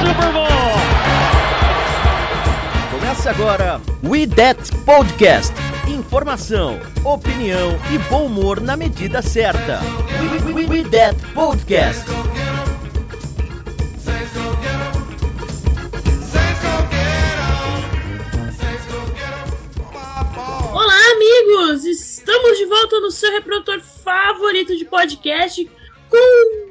Super Bowl! Começa agora We That Podcast. Informação, opinião e bom humor na medida certa. We, we, we That Podcast. Olá, amigos! Estamos de volta no seu reprodutor favorito de podcast com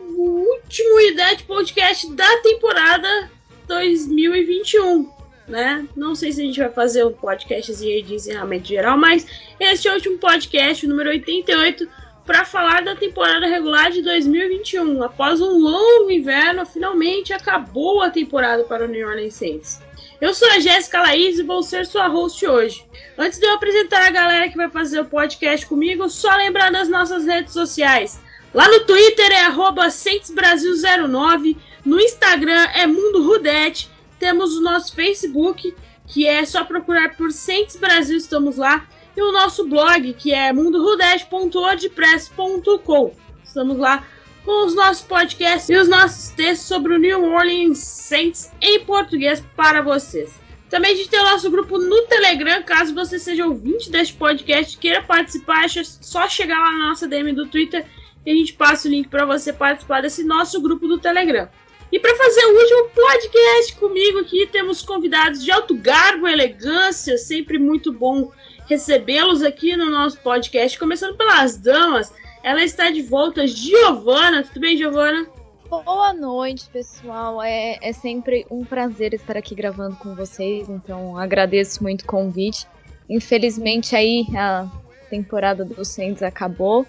o último IDET Podcast da temporada 2021, né? Não sei se a gente vai fazer um podcastzinho aí de encerramento geral, mas este é o último podcast, número 88, para falar da temporada regular de 2021. Após um longo inverno, finalmente acabou a temporada para o New Orleans Saints. Eu sou a Jéssica Laís e vou ser sua host hoje. Antes de eu apresentar a galera que vai fazer o podcast comigo, só lembrar das nossas redes sociais. Lá no Twitter é CentesBrasil09, no Instagram é Mundo Rudete, temos o nosso Facebook, que é só procurar por Centes Brasil, estamos lá, e o nosso blog, que é mundorudete.wordpress.com. Estamos lá com os nossos podcasts e os nossos textos sobre o New Orleans Saints em português para vocês. Também a gente tem o nosso grupo no Telegram, caso você seja ouvinte deste podcast queira participar, é só chegar lá na nossa DM do Twitter e a gente passa o link para você participar desse nosso grupo do Telegram. E para fazer o último podcast comigo aqui, temos convidados de alto garbo elegância, sempre muito bom recebê-los aqui no nosso podcast, começando pelas damas. Ela está de volta, Giovana. Tudo bem, Giovana? Boa noite, pessoal. É, é sempre um prazer estar aqui gravando com vocês, então agradeço muito o convite. Infelizmente aí a temporada do Saints acabou,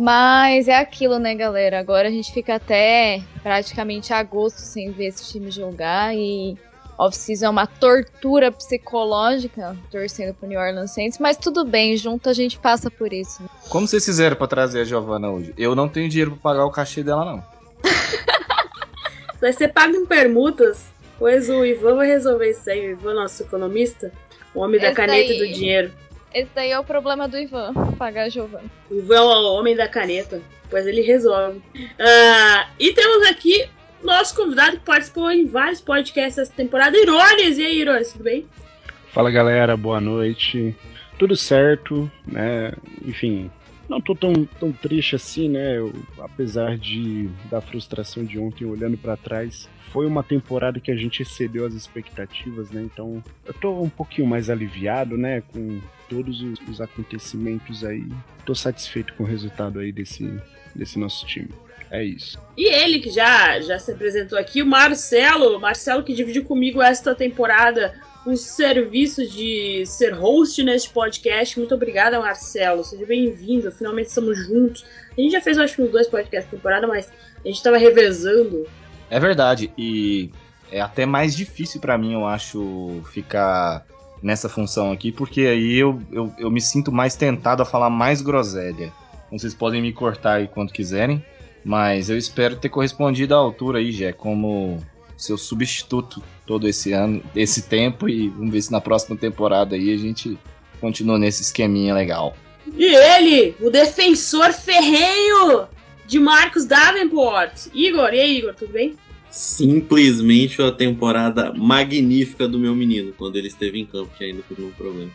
mas é aquilo, né, galera? Agora a gente fica até praticamente agosto sem ver esse time jogar e off-season é uma tortura psicológica torcendo pro New Orleans Saints, mas tudo bem, junto a gente passa por isso. né? Como vocês fizeram pra trazer a Giovana hoje? Eu não tenho dinheiro pra pagar o cachê dela, não. Vai ser pago em permutas, pois o Ivan vai resolver isso aí. O Ivan, nosso economista, o homem da Esse caneta daí. e do dinheiro. Esse daí é o problema do Ivan, pagar a Giovanna. O Ivan é o homem da caneta, pois ele resolve. Ah, e temos aqui nosso convidado que participou em vários podcasts essa temporada, Irones. E aí, Irones, tudo bem? Fala galera, boa noite. Tudo certo, né? Enfim, não tô tão, tão triste assim, né? Eu, apesar de da frustração de ontem olhando pra trás, foi uma temporada que a gente excedeu as expectativas, né? Então, eu tô um pouquinho mais aliviado, né, com todos os, os acontecimentos aí. Tô satisfeito com o resultado aí desse desse nosso time. É isso. E ele que já, já se apresentou aqui, o Marcelo. Marcelo que dividiu comigo esta temporada o serviço de ser host neste podcast. Muito obrigada, Marcelo. Seja bem-vindo. Finalmente estamos juntos. A gente já fez, acho que, uns dois podcasts por temporada, mas a gente tava revezando. É verdade, e é até mais difícil pra mim, eu acho, ficar nessa função aqui, porque aí eu, eu, eu me sinto mais tentado a falar mais groselha. Vocês podem me cortar aí quando quiserem, mas eu espero ter correspondido à altura aí, Jé, como seu substituto todo esse ano, esse tempo, e vamos ver se na próxima temporada aí a gente continua nesse esqueminha legal. E ele, o defensor ferrenho de Marcos Davenport. Igor, e aí, Igor, tudo bem? simplesmente a temporada magnífica do meu menino quando ele esteve em campo, que ainda teve um problema.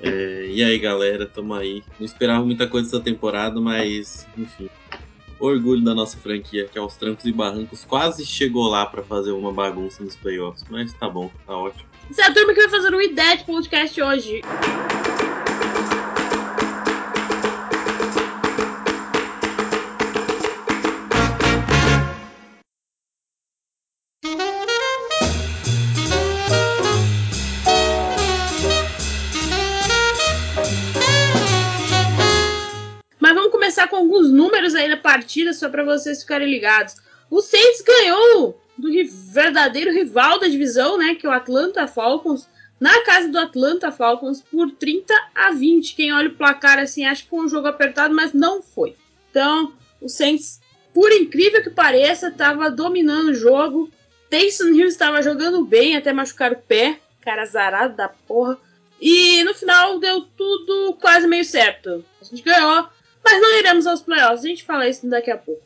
É, e aí, galera, tamo aí. Não esperava muita coisa dessa temporada, mas enfim. Orgulho da nossa franquia, que aos trancos e barrancos quase chegou lá pra fazer uma bagunça nos playoffs. Mas tá bom, tá ótimo. Essa é a turma que vai fazer o IDET Podcast hoje. Partida, só para vocês ficarem ligados. O Saints ganhou do verdadeiro rival da divisão, né? Que é o Atlanta Falcons, na casa do Atlanta Falcons por 30 a 20. Quem olha o placar assim acha que foi um jogo apertado, mas não foi. Então, o Saints, por incrível que pareça, estava dominando o jogo. Taysom Hill estava jogando bem até machucar o pé, cara zarado da porra. E no final deu tudo quase meio certo. A gente ganhou, mas não iremos aos playoffs. A gente fala isso daqui a pouco.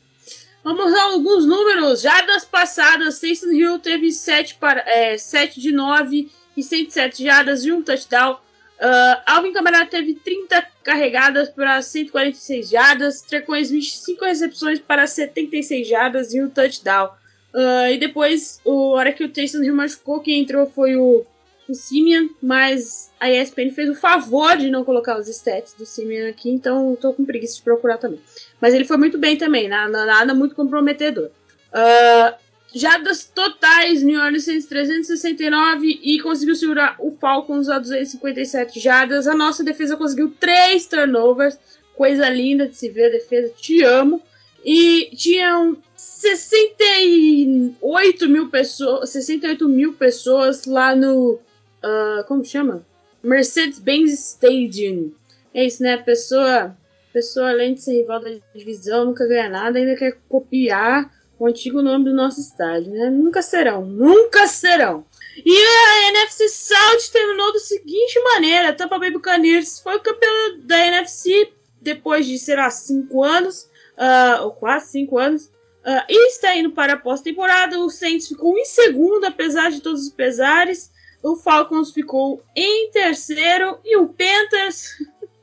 Vamos a alguns números. Já das passadas, Taysom Hill teve 7, para, é, 7 de 9 e 107 jardas e um touchdown. Uh, Alvin Kamara teve 30 carregadas para 146 jardas, Trecões 25 recepções para 76 jardas e um touchdown. Uh, e depois, o hora que o Taysom Hill machucou, quem entrou foi o, o Simeon, mas a ESPN fez o favor de não colocar os stats do Simeon aqui, então estou com preguiça de procurar também. Mas ele foi muito bem também, nada, nada muito comprometedor. Uh, já das totais, New Orleans 369 e conseguiu segurar o Falcons a 257 jardas. A nossa defesa conseguiu três turnovers. Coisa linda de se ver, defesa, te amo. E tinham 68 mil pessoas, 68 mil pessoas lá no. Uh, como chama? Mercedes-Benz Stadium. É isso, né? Pessoa, pessoa, além de ser rival da divisão, nunca ganha nada, ainda quer copiar o antigo nome do nosso estádio, né? Nunca serão, nunca serão. E a NFC South terminou da seguinte maneira: Tampa Bay Buccaneers foi o campeão da NFC depois de, sei lá, cinco anos, uh, ou quase cinco anos, uh, e está indo para a pós-temporada. O Saints ficou em segundo, apesar de todos os pesares. O Falcons ficou em terceiro e o Panthers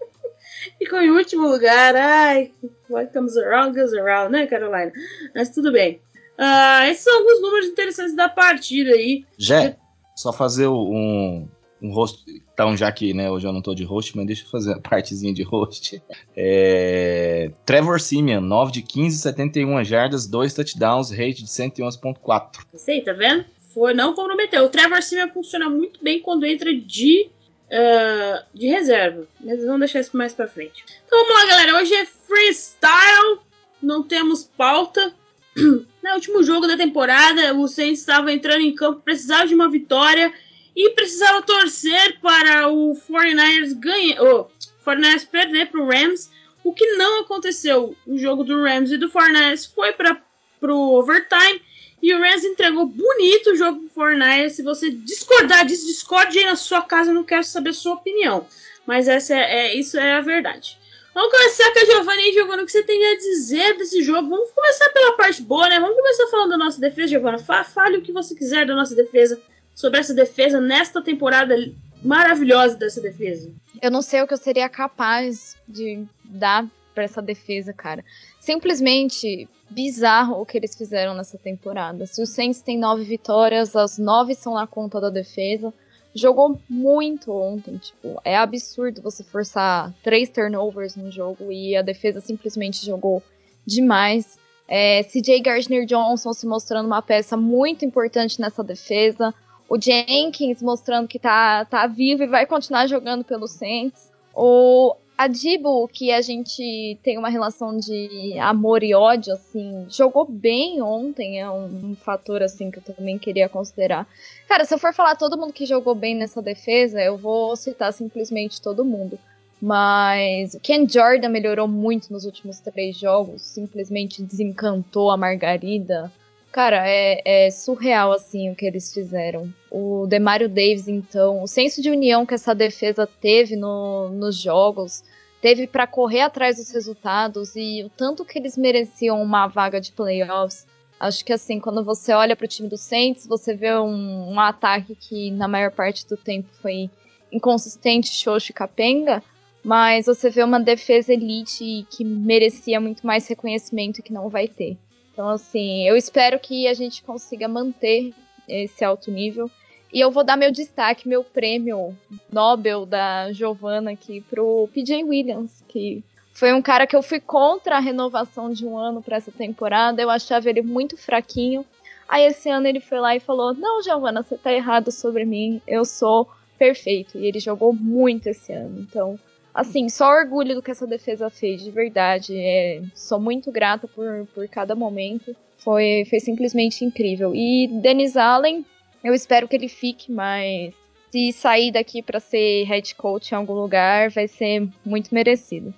ficou em último lugar. Ai, what comes around goes around, né, Carolina? Mas tudo bem. Uh, esses são alguns números interessantes da partida aí. Jé, só fazer um, um host. Então, já que né, hoje eu não tô de host, mas deixa eu fazer a partezinha de host. É, Trevor Simeon, 9 de 15, 71 jardas, 2 touchdowns, rate de 111.4. Sei, tá vendo? Não comprometeu. O Trevor Simeon funciona muito bem quando entra de uh, de reserva. Mas vamos deixar isso mais pra frente. Então vamos lá, galera. Hoje é freestyle. Não temos pauta. No último jogo da temporada, o Saints estava entrando em campo, precisava de uma vitória e precisava torcer para o 49ers ganhar, oh, 49ers perder para o Rams, o que não aconteceu. O jogo do Rams e do 49ers foi para o overtime e o Rams entregou bonito o jogo pro Fortnite. Se você discordar disso, discorde aí na sua casa. Eu não quero saber sua opinião. Mas essa é, é isso é a verdade. Vamos começar com a Giovanni Giovanni, o que você tem a dizer desse jogo? Vamos começar pela parte boa, né? Vamos começar falando da nossa defesa, Giovanna. Fale o que você quiser da nossa defesa, sobre essa defesa nesta temporada maravilhosa dessa defesa. Eu não sei o que eu seria capaz de dar para essa defesa, cara. Simplesmente bizarro o que eles fizeram nessa temporada. Se o Saints tem nove vitórias, as nove são na conta da defesa. Jogou muito ontem, tipo, é absurdo você forçar três turnovers no jogo e a defesa simplesmente jogou demais. É, CJ Gardner Johnson se mostrando uma peça muito importante nessa defesa. O Jenkins mostrando que tá, tá vivo e vai continuar jogando pelo Saints. O a Dibo, que a gente tem uma relação de amor e ódio, assim, jogou bem ontem, é um, um, fator, assim, que eu também queria considerar. Cara, se eu for falar todo mundo que jogou bem nessa defesa, eu vou citar simplesmente todo mundo. Mas o Ken Jordan melhorou muito nos últimos três jogos, simplesmente desencantou a Margarida. Cara, é, é, surreal, assim, o que eles fizeram. O Demario Davis, então, o senso de união que essa defesa teve no, nos jogos, teve para correr atrás dos resultados e o tanto que eles mereciam uma vaga de playoffs. Acho que, assim, quando você olha para o time do Saints, você vê um, um, ataque que, na maior parte do tempo, foi inconsistente, xoxo e capenga, mas você vê uma defesa elite que merecia muito mais reconhecimento que não vai ter. Então, assim, eu espero que a gente consiga manter esse alto nível. E eu vou dar meu destaque, meu prêmio Nobel da Giovanna aqui pro PJ Williams, que foi um cara que eu fui contra a renovação de um ano para essa temporada. Eu achava ele muito fraquinho. Aí esse ano ele foi lá e falou: Não, Giovanna, você tá errado sobre mim. Eu sou perfeito. E ele jogou muito esse ano. Então, assim, só orgulho do que essa defesa fez, de verdade. É, sou muito grata por, por cada momento. Foi, foi simplesmente incrível. E Dennis Allen, eu espero que ele fique, mas se sair daqui para ser head coach em algum lugar, vai ser muito merecido.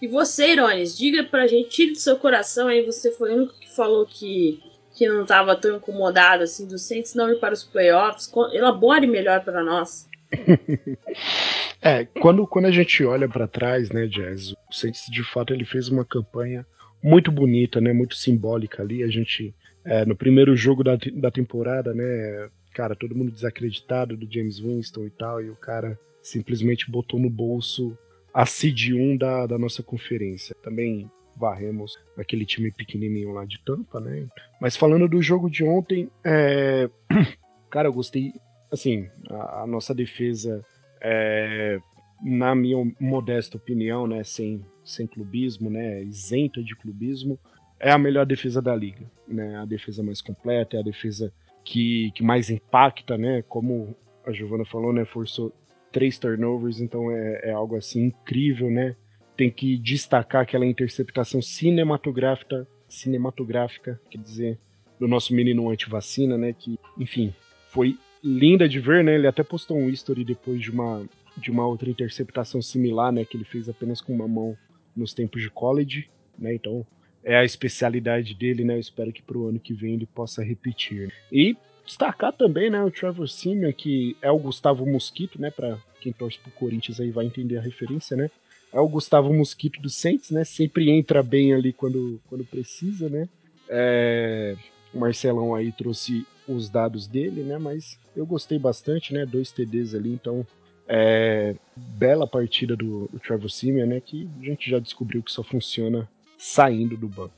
E você, Irones, diga pra gente, tire do seu coração aí, você foi o único que falou que, que não estava tão incomodado assim do Saints não ir para os playoffs. Elabore melhor para nós. é, quando, quando a gente olha para trás, né, Jazz, o Saints de fato ele fez uma campanha muito bonita, né, muito simbólica ali. A gente, é, no primeiro jogo da, da temporada, né, cara, todo mundo desacreditado do James Winston e tal, e o cara simplesmente botou no bolso a seed 1 da, da nossa conferência. Também varremos aquele time pequenininho lá de Tampa, né? Mas falando do jogo de ontem, é... cara, eu gostei. Assim, a, a nossa defesa, é... na minha modesta opinião, né, sem, sem clubismo, né, isenta de clubismo, é a melhor defesa da liga, né? A defesa mais completa, é a defesa que, que mais impacta, né? Como a Giovana falou, né? Forçou três turnovers, então é, é algo assim incrível, né? Tem que destacar aquela interceptação cinematográfica, cinematográfica, quer dizer, do nosso menino anti-vacina, né? Que, enfim, foi linda de ver, né? Ele até postou um history depois de uma, de uma outra interceptação similar, né? Que ele fez apenas com uma mão nos tempos de college, né? Então é a especialidade dele, né? Eu espero que pro ano que vem ele possa repetir. E Destacar também, né, o Trevor Simeon, que é o Gustavo Mosquito, né, para quem torce pro Corinthians aí vai entender a referência, né? É o Gustavo Mosquito do Saints, né? Sempre entra bem ali quando, quando precisa, né? É, o Marcelão aí trouxe os dados dele, né? Mas eu gostei bastante, né? Dois TDs ali, então é, bela partida do, do Trevor Simeon, né? Que a gente já descobriu que só funciona saindo do banco.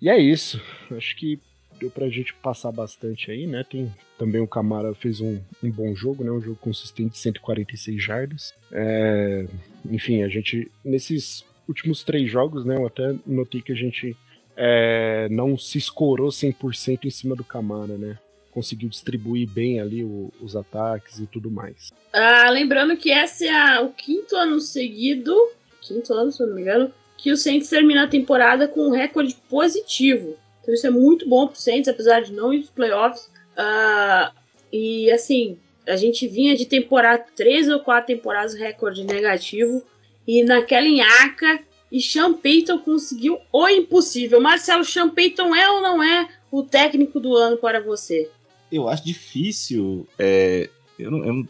E é isso. Acho que deu pra gente passar bastante aí, né? Tem também o Camara fez um, um bom jogo, né? Um jogo consistente, 146 jardas. É, enfim, a gente nesses últimos três jogos, né? Eu até notei que a gente é, não se escorou 100% em cima do Camara, né? Conseguiu distribuir bem ali o, os ataques e tudo mais. Ah, lembrando que esse é o quinto ano seguido, quinto ano, se eu não me engano, que o Saints termina a temporada com um recorde positivo. Então isso é muito bom pro Saints, apesar de não ir nos playoffs. Uh, e assim, a gente vinha de temporada, três ou quatro temporadas recorde negativo. E naquela enhaca, e Sean Payton conseguiu o impossível. Marcelo, Sean Payton é ou não é o técnico do ano para você? Eu acho difícil. É, eu não, eu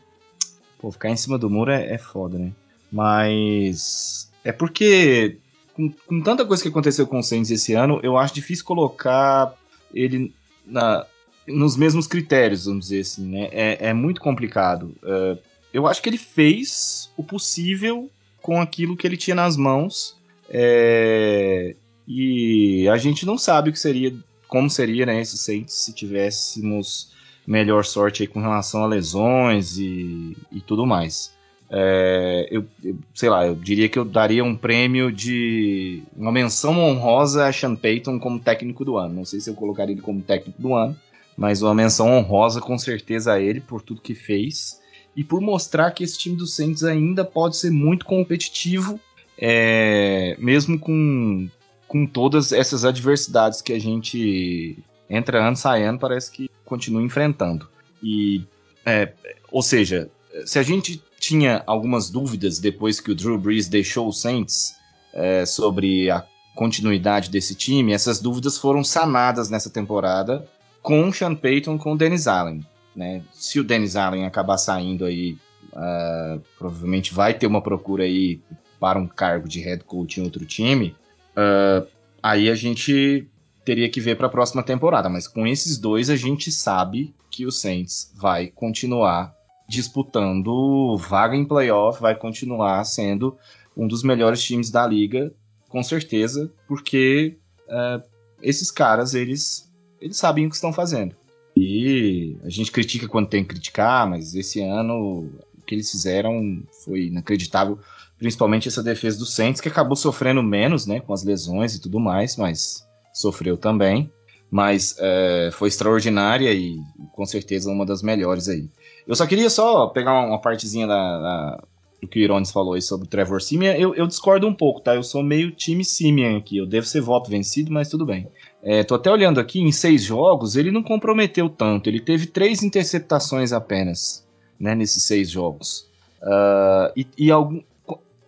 pô, ficar em cima do muro é, é foda, né? Mas é porque com, com tanta coisa que aconteceu com o Saints esse ano, eu acho difícil colocar ele na, nos mesmos critérios, vamos dizer assim, né? É, é muito complicado. Uh, eu acho que ele fez o possível com aquilo que ele tinha nas mãos. É, e a gente não sabe o que seria, como seria, né, esse Saints se tivéssemos melhor sorte aí com relação a lesões e, e tudo mais. É, eu, eu, sei lá, eu diria que eu daria um prêmio de uma menção honrosa a Sean Payton como técnico do ano. Não sei se eu colocaria ele como técnico do ano, mas uma menção honrosa com certeza a ele por tudo que fez e por mostrar que esse time do Saints ainda pode ser muito competitivo, é, mesmo com, com todas essas adversidades que a gente entra ano sai ano parece que continua enfrentando. E, é, ou seja, se a gente tinha algumas dúvidas depois que o Drew Brees deixou o Saints é, sobre a continuidade desse time, essas dúvidas foram sanadas nessa temporada com o Sean Payton com o Dennis Allen. Né? Se o Dennis Allen acabar saindo aí, uh, provavelmente vai ter uma procura aí para um cargo de head coach em outro time. Uh, aí a gente teria que ver para a próxima temporada. Mas com esses dois a gente sabe que o Saints vai continuar disputando vaga em playoff, vai continuar sendo um dos melhores times da liga, com certeza, porque uh, esses caras, eles, eles sabem o que estão fazendo. E a gente critica quando tem que criticar, mas esse ano o que eles fizeram foi inacreditável, principalmente essa defesa do Saints, que acabou sofrendo menos, né, com as lesões e tudo mais, mas sofreu também. Mas é, foi extraordinária e com certeza uma das melhores aí. Eu só queria só pegar uma partezinha da, da, o que o Irones falou aí sobre o Trevor Simeon, eu, eu, discordo um pouco, tá? Eu sou meio time Simeon aqui. Eu devo ser voto vencido, mas tudo bem. É, tô até olhando aqui, em seis jogos, ele não comprometeu tanto. Ele teve três interceptações apenas, né? Nesses seis jogos. Uh, e, e algum,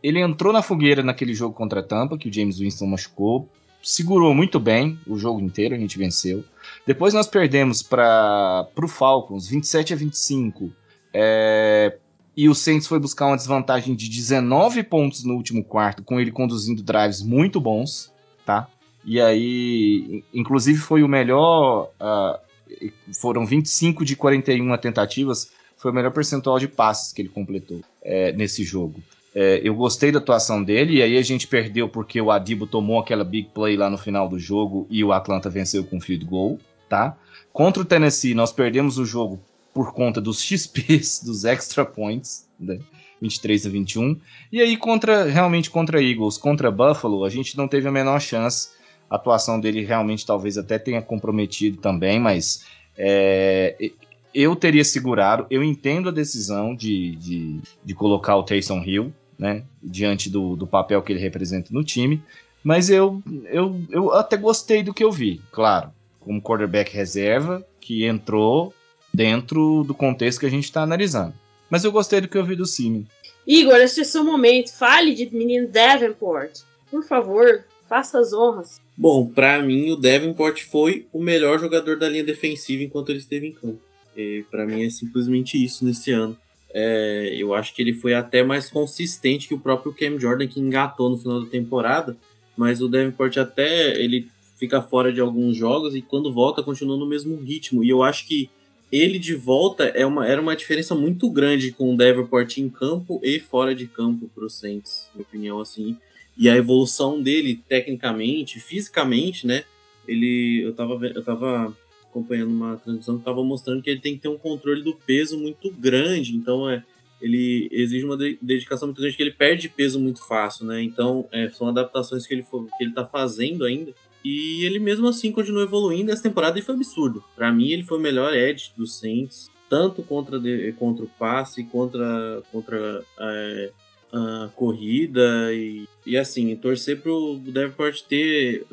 ele entrou na fogueira naquele jogo contra a Tampa, que o James Winston machucou. Segurou muito bem o jogo inteiro, a gente venceu. Depois nós perdemos para o Falcons, 27 a 25. É, e o Saints foi buscar uma desvantagem de 19 pontos no último quarto, com ele conduzindo drives muito bons, tá? E aí, inclusive foi o melhor, uh, foram 25 de 41 tentativas, foi o melhor percentual de passes que ele completou é, nesse jogo. É, eu gostei da atuação dele, e aí a gente perdeu porque o Adibo tomou aquela big play lá no final do jogo e o Atlanta venceu com field goal, tá? Contra o Tennessee, nós perdemos o jogo por conta dos XPs, dos extra points, né? 23 a 21. E aí, contra realmente contra Eagles, contra Buffalo, a gente não teve a menor chance. A atuação dele realmente talvez até tenha comprometido também, mas é, eu teria segurado. Eu entendo a decisão de, de, de colocar o Taysom Hill né, diante do, do papel que ele representa no time, mas eu, eu, eu até gostei do que eu vi, claro, como quarterback reserva, que entrou dentro do contexto que a gente está analisando. Mas eu gostei do que eu vi do Simeon. Igor, esse é seu momento. Fale de menino Davenport. Por favor, faça as honras. Bom, para mim o Davenport foi o melhor jogador da linha defensiva enquanto ele esteve em campo. Para mim é simplesmente isso nesse ano. É, eu acho que ele foi até mais consistente que o próprio Cam Jordan que engatou no final da temporada, mas o Davenport até ele fica fora de alguns jogos e quando volta continua no mesmo ritmo. E eu acho que ele de volta é uma, era uma diferença muito grande com o Davenport em campo e fora de campo para o Saints, na minha opinião, assim. E a evolução dele, tecnicamente, fisicamente, né? Ele, eu tava, eu tava acompanhando uma transmissão que estava mostrando que ele tem que ter um controle do peso muito grande, então é, ele exige uma dedicação muito grande, que ele perde peso muito fácil, né? Então é, são adaptações que ele, que ele tá fazendo ainda e ele mesmo assim continua evoluindo. Essa temporada ele foi absurdo. Para mim, ele foi o melhor edge do Saints, tanto contra, contra o passe, contra, contra é, a corrida. E, e assim, torcer pro Davenport ter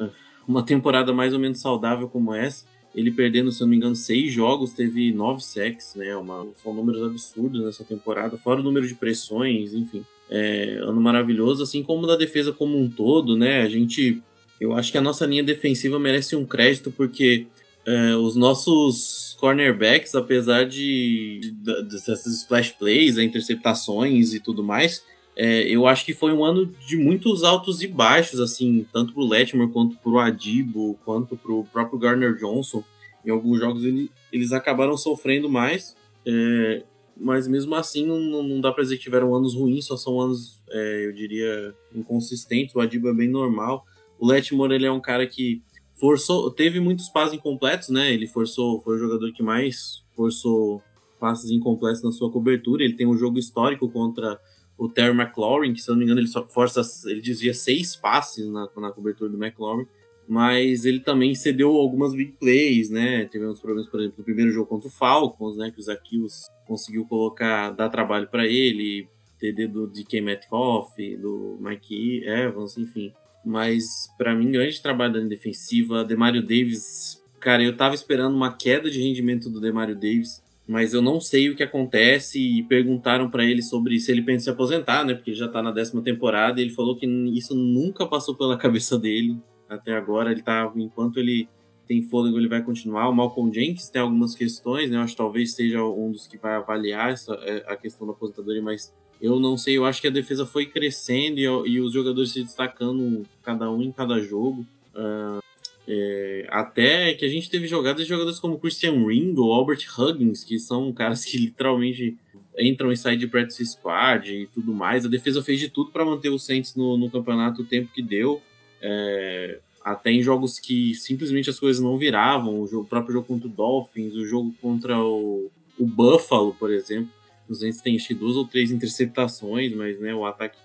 uma temporada mais ou menos saudável como essa. Ele perdendo, se eu não me engano, seis jogos, teve nove sacks, né? Uma, são números absurdos nessa temporada, fora o número de pressões, enfim. É, ano maravilhoso, assim como da defesa como um todo, né? A gente eu acho que a nossa linha defensiva merece um crédito porque é, os nossos cornerbacks, apesar de, de, dessas splash plays, interceptações e tudo mais, é, eu acho que foi um ano de muitos altos e baixos, assim, tanto pro Letmore quanto pro Adibo, quanto pro próprio Garner Johnson. Em alguns jogos ele, eles acabaram sofrendo mais, é, mas mesmo assim não, não dá para dizer que tiveram anos ruins, só são anos, é, eu diria, inconsistentes. O Adibo é bem normal. O Letmore ele é um cara que forçou, teve muitos passes incompletos, né? Ele forçou, foi o jogador que mais forçou passes incompletos na sua cobertura. Ele tem um jogo histórico contra o Terry McLaurin, que se eu não me engano ele só força, ele desvia seis passes na, na cobertura do McLaurin, mas ele também cedeu algumas big plays, né? Tivemos problemas, por exemplo, no primeiro jogo contra o Falcons, né? Que o Zakios conseguiu colocar, dar trabalho para ele, TD do DK Metcalf, do Mike Evans, enfim. Mas, para mim, grande trabalho da defensiva. Demario Davis, cara, eu tava esperando uma queda de rendimento do Demario Davis, mas eu não sei o que acontece. E perguntaram para ele sobre se ele pensa em se aposentar, né? Porque já tá na décima temporada. E ele falou que isso nunca passou pela cabeça dele até agora. Ele tá, enquanto ele tem fôlego, ele vai continuar. O Malcolm Jenkins tem algumas questões, né? Eu acho que talvez seja um dos que vai avaliar essa, é, a questão da aposentadoria, mas eu não sei, eu acho que a defesa foi crescendo e, e os jogadores se destacando, cada um em cada jogo. Uh, é, até que a gente teve jogadas de jogadores como Christian Ringo, Albert Huggins, que são caras que literalmente entram e saem de practice squad e tudo mais. A defesa fez de tudo para manter o Saints no, no, campeonato o tempo que deu. É, até em jogos que simplesmente as coisas não viravam. O, jogo, o próprio jogo contra o Dolphins, o jogo contra o, o Buffalo, por exemplo. Os Saints têm duas ou três interceptações, mas né, o ataque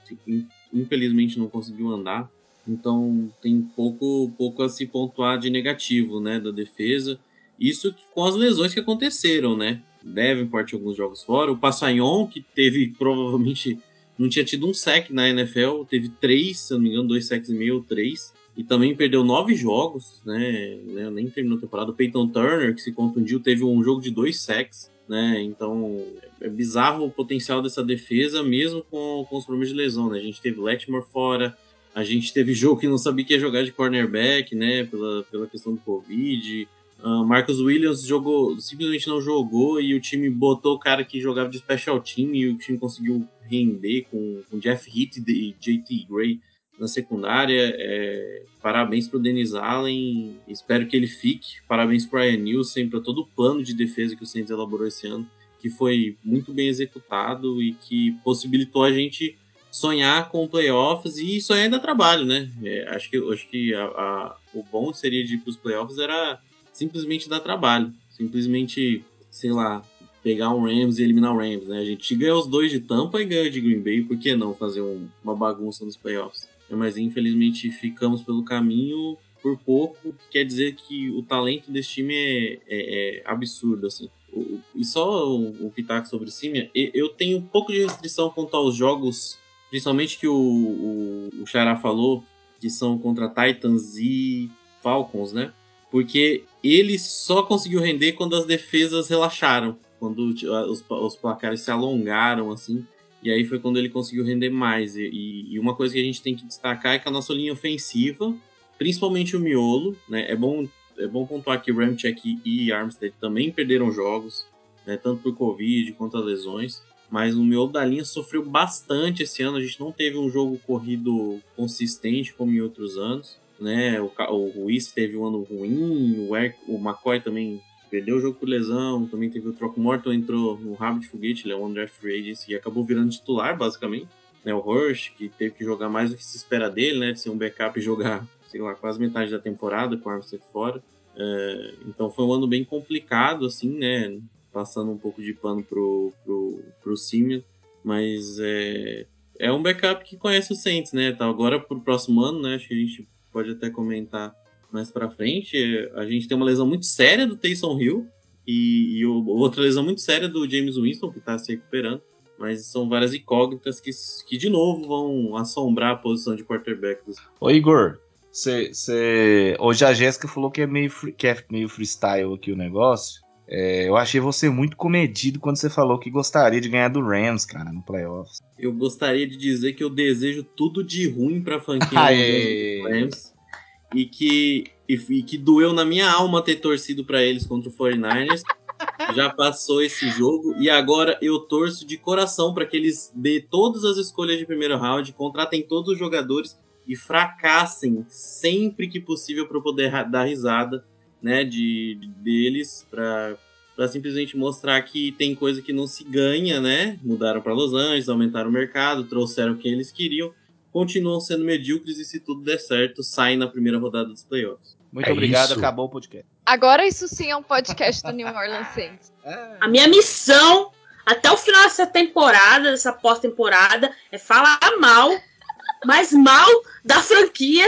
infelizmente não conseguiu andar. Então tem pouco, pouco a se pontuar de negativo né, da defesa. Isso com as lesões que aconteceram, né? Devem partir alguns jogos fora. O Passanhon, que teve provavelmente não tinha tido um sec na NFL, teve três, se não me engano, dois sacks e meio, três. E também perdeu nove jogos, né? né nem terminou a temporada. O Peyton Turner, que se contundiu, teve um jogo de dois sacks, né? Então é bizarro o potencial dessa defesa, mesmo com, com os problemas de lesão, né? A gente teve Letmore fora, a gente teve jogo que não sabia que ia jogar de cornerback, né? Pela, pela questão do Covid. Uh, Marcus Williams jogou, simplesmente não jogou e o time botou o cara que jogava de special team e o time conseguiu render com, com Jeff Heath e JT Gray na secundária. É, parabéns para o Denis Allen, espero que ele fique. Parabéns para Ryan Nielsen, para todo o plano de defesa que o Saints elaborou esse ano, que foi muito bem executado e que possibilitou a gente sonhar com playoffs e sonhar ainda trabalho, né? É, acho que, acho que a, a, o bom seria de ir para os playoffs era simplesmente dar trabalho. Simplesmente, sei lá, pegar um Rams e eliminar o Rams, né? A gente ganhou os dois de Tampa e ganhou de Green Bay, por que não fazer um, uma bagunça nos playoffs? Mas infelizmente ficamos pelo caminho por pouco, que quer dizer que o talento desse time é, é, é absurdo, assim. O, e só o, o pitaco sobre Simia, eu tenho um pouco de restrição quanto aos jogos, principalmente que o, o, o Xará falou, que são contra Titans e Falcons, né? Porque ele só conseguiu render quando as defesas relaxaram, quando os, os placares se alongaram, assim. E aí foi quando ele conseguiu render mais. E, e, uma coisa que a gente tem que destacar é que a nossa linha ofensiva, principalmente o miolo, né? É bom, é bom pontuar que Ramchek e Armstead também perderam jogos, né? Tanto por Covid quanto as lesões. Mas o miolo da linha sofreu bastante esse ano. A gente não teve um jogo corrido consistente como em outros anos né? O, o Ruiz teve um ano ruim, o, er, o McCoy também perdeu o jogo por lesão, também teve o Troco Morton, entrou no rabo de foguete, ele é um draft free e acabou virando titular, basicamente. Né, o Hirsch, que teve que jogar mais do que se espera dele, né? Ser um backup e jogar, sei lá, quase metade da temporada com o Armstead fora. É, então foi um ano bem complicado, assim, né? Passando um pouco de pano pro, pro, pro Simeon, mas é, é um backup que conhece o Saints, né? Tá, agora pro próximo ano, né? Acho que a gente pode até comentar mais para frente. A gente tem uma lesão muito séria do Taysom Hill e, e outra lesão muito séria do James Winston, que está se recuperando. Mas são várias incógnitas que, que, de novo, vão assombrar a posição de quarterback. Dos... Ô, Igor, cê, cê... hoje a Jéssica falou que é, meio, que é meio freestyle aqui o negócio. É, eu achei você muito comedido quando você falou que gostaria de ganhar do Rams, cara, no playoffs. Eu gostaria de dizer que eu desejo tudo de ruim pra franquia do Rams. E que, e, e, que doeu na minha alma ter torcido para eles contra o 49ers. Já passou esse jogo e agora eu torço de coração para que eles dê todas as escolhas de primeiro round, contratem todos os jogadores e fracassem sempre que possível para poder dar risada né, de, de deles para para simplesmente mostrar que tem coisa que não se ganha, né? Mudaram para Los Angeles, aumentaram o mercado, trouxeram o que eles queriam, continuam sendo medíocres e se tudo der certo, saem na primeira rodada dos playoffs. Muito é obrigado, isso. acabou o podcast. Agora isso sim é um podcast do New Orleans Saints. É. A minha missão até o final dessa temporada, dessa pós-temporada, é falar mal, mas mal da franquia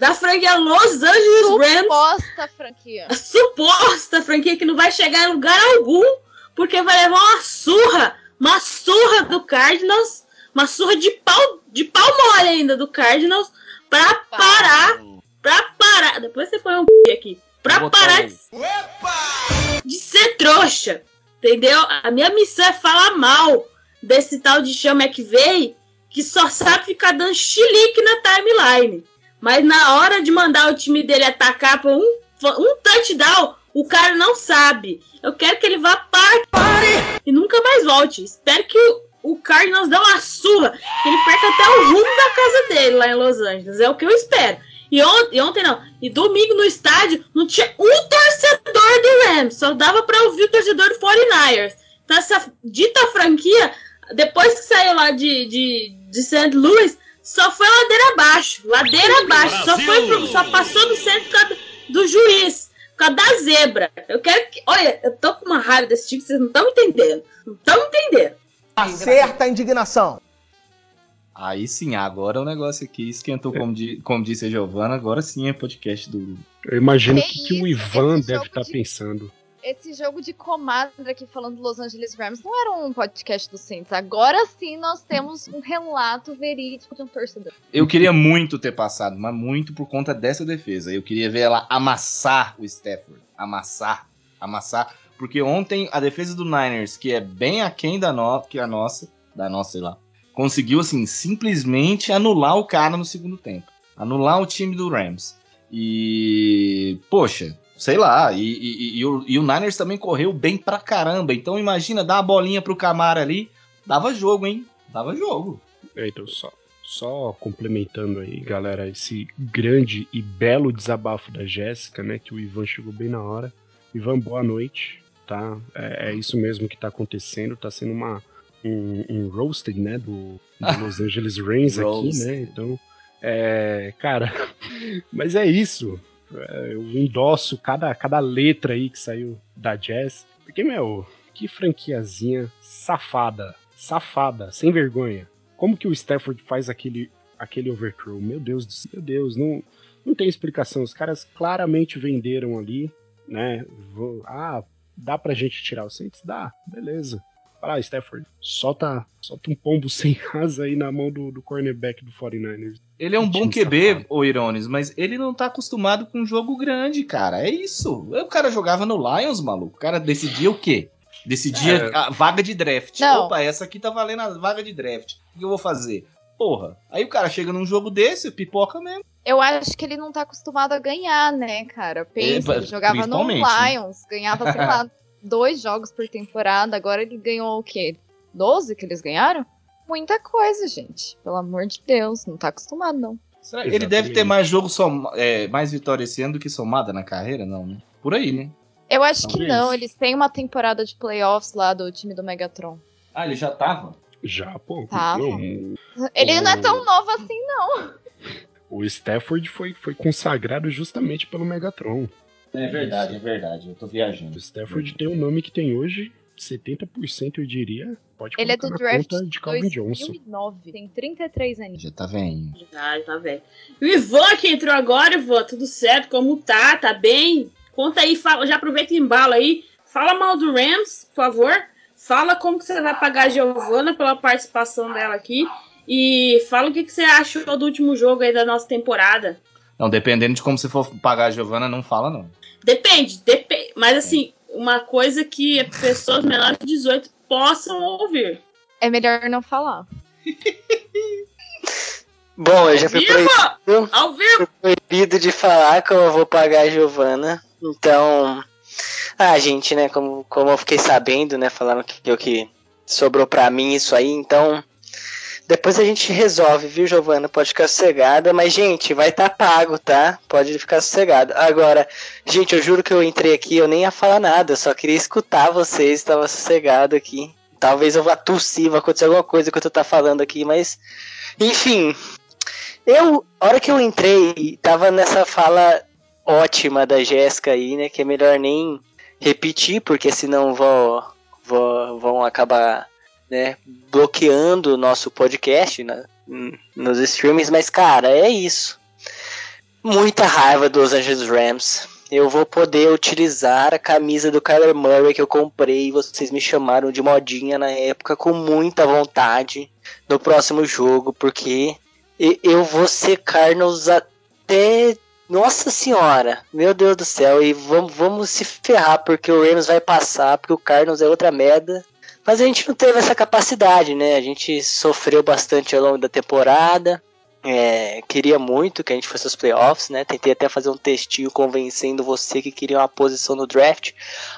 da franquia Los Angeles Suposta Rams. Suposta franquia. A suposta franquia que não vai chegar em lugar algum, porque vai levar uma surra, uma surra do Cardinals, uma surra de pau, de pau mole ainda do Cardinals, pra parar, pra parar, depois você põe um aqui, pra parar de, de ser trouxa, entendeu? A minha missão é falar mal desse tal de Sean McVay, que só sabe ficar dando chilique na timeline. Mas na hora de mandar o time dele atacar por um, um touchdown, o cara não sabe. Eu quero que ele vá para Pare! e nunca mais volte. Espero que o, Cardinals dê uma surra, que ele perca até o rumo da casa dele lá em Los Angeles. É o que eu espero. E, on e ontem não. E domingo no estádio não tinha um torcedor do Rams. Só dava para ouvir o torcedor do 49ers. Então essa dita franquia, depois que saiu lá de, de, de St. Louis, só foi ladeira abaixo. Ladeira abaixo. Só, foi pro, só passou do centro do juiz. Por causa da zebra. Eu quero que. Olha, eu tô com uma raiva desse tipo, vocês não estão entendendo. Não estão entendendo. Acerta a indignação. Aí sim, agora o negócio aqui esquentou, como, di, como disse a Giovana, agora sim é podcast do. Eu imagino o que, que, o Ivan deve estar tá pensando. Esse jogo de comadre aqui falando do Los Angeles Rams não era um podcast do Saints. Agora sim nós temos um relato verídico de um torcedor. Eu queria muito ter passado, mas muito por conta dessa defesa. Eu queria ver ela amassar o Stafford. Amassar. Amassar. Porque ontem a defesa do Niners, que é bem aquém da no... que a nossa, da nossa, sei lá, conseguiu, assim, simplesmente anular o cara no segundo tempo. Anular o time do Rams. E. Poxa, sei lá. E, e, e, o, e, o, Niners também correu bem pra caramba. Então imagina, dar a bolinha pro Camara ali. Dava jogo, hein? Dava jogo. Então, só, só complementando aí, galera, esse grande e belo desabafo da Jéssica, né? Que o Ivan chegou bem na hora. Ivan, boa noite, tá? É, é isso mesmo que tá acontecendo. Tá sendo uma, um, um roasted, né? Do, do Los Angeles Rams aqui, né? Então. É, cara, mas é isso. É, eu endosso cada, cada letra aí que saiu da Jazz. Porque, meu, que franquiazinha safada. Safada, sem vergonha. Como que o Stafford faz aquele, aquele overthrow? Meu Deus do céu, meu Deus, não, não tem explicação. Os caras claramente venderam ali, né? Vou, ah, dá pra gente tirar o Saints? Dá, beleza. Fala, ah, Stafford, solta, solta um pombo sem asa aí na mão do, do cornerback do 49ers. Ele é um bom QB, o Irones, mas ele não tá acostumado com um jogo grande, cara. É isso. O cara jogava no Lions, maluco. O cara decidia o quê? Decidia é. a vaga de draft. Não. Opa, essa aqui tá valendo a vaga de draft. O que eu vou fazer? Porra. Aí o cara chega num jogo desse, pipoca mesmo. Eu acho que ele não tá acostumado a ganhar, né, cara? Pensa, é, ele jogava no Lions, ganhava, sei lá, dois jogos por temporada, agora ele ganhou o quê? 12 que eles ganharam? Muita coisa, gente. Pelo amor de Deus, não tá acostumado, não. Será? Ele deve ter mais jogo som... É, mais vitória esse ano do que somada na carreira, não, né? Por aí, né? Eu acho Talvez. que não, eles têm uma temporada de playoffs lá do time do Megatron. Ah, ele já tava? Já, pô. Tava. Ele não é tão novo assim, não. O Stafford foi, foi consagrado justamente pelo Megatron. É verdade, é verdade. Eu tô viajando. O Stafford tem o nome que tem hoje, 70% eu diria. Pode Ele é do draft de Calvin 2009, Johnson. tem 33 anos. Já tá velho. Já, tá velho. E o Ivan que entrou agora, Ivan, tudo certo? Como tá? Tá bem? Conta aí, fala, já aproveita e embala aí. Fala mal do Rams, por favor. Fala como que você vai pagar a Giovana pela participação dela aqui. E fala o que, que você achou do último jogo aí da nossa temporada. Não, dependendo de como você for pagar a Giovana, não fala, não. Depende, depende. Mas assim, uma coisa que pessoas menores de 18 possam ouvir. É melhor não falar. Bom, eu já fui proibido, Ao vivo! Proibido de falar como eu vou pagar a Giovana. Então. Ah, gente, né? Como, como eu fiquei sabendo, né? Falaram que, que sobrou pra mim isso aí, então. Depois a gente resolve, viu, Giovana? Pode ficar sossegada. Mas, gente, vai estar tá pago, tá? Pode ficar sossegado. Agora, gente, eu juro que eu entrei aqui, eu nem ia falar nada. Eu só queria escutar vocês, estava sossegado aqui. Talvez eu vá tossir, vai acontecer alguma coisa que eu tô falando aqui, mas. Enfim. Eu, a hora que eu entrei, tava nessa fala ótima da Jéssica aí, né? Que é melhor nem repetir, porque senão vão, vão, vão acabar né, bloqueando o nosso podcast né, nos streams, mas cara, é isso. Muita raiva dos Angeles Rams. Eu vou poder utilizar a camisa do Kyler Murray que eu comprei e vocês me chamaram de modinha na época com muita vontade no próximo jogo, porque eu vou ser Cardinals até nossa senhora, meu Deus do céu, e vamos, vamos se ferrar, porque o Rams vai passar, porque o Cardinals é outra merda. Mas a gente não teve essa capacidade, né? A gente sofreu bastante ao longo da temporada. É, queria muito que a gente fosse aos playoffs, né? Tentei até fazer um textinho convencendo você que queria uma posição no draft.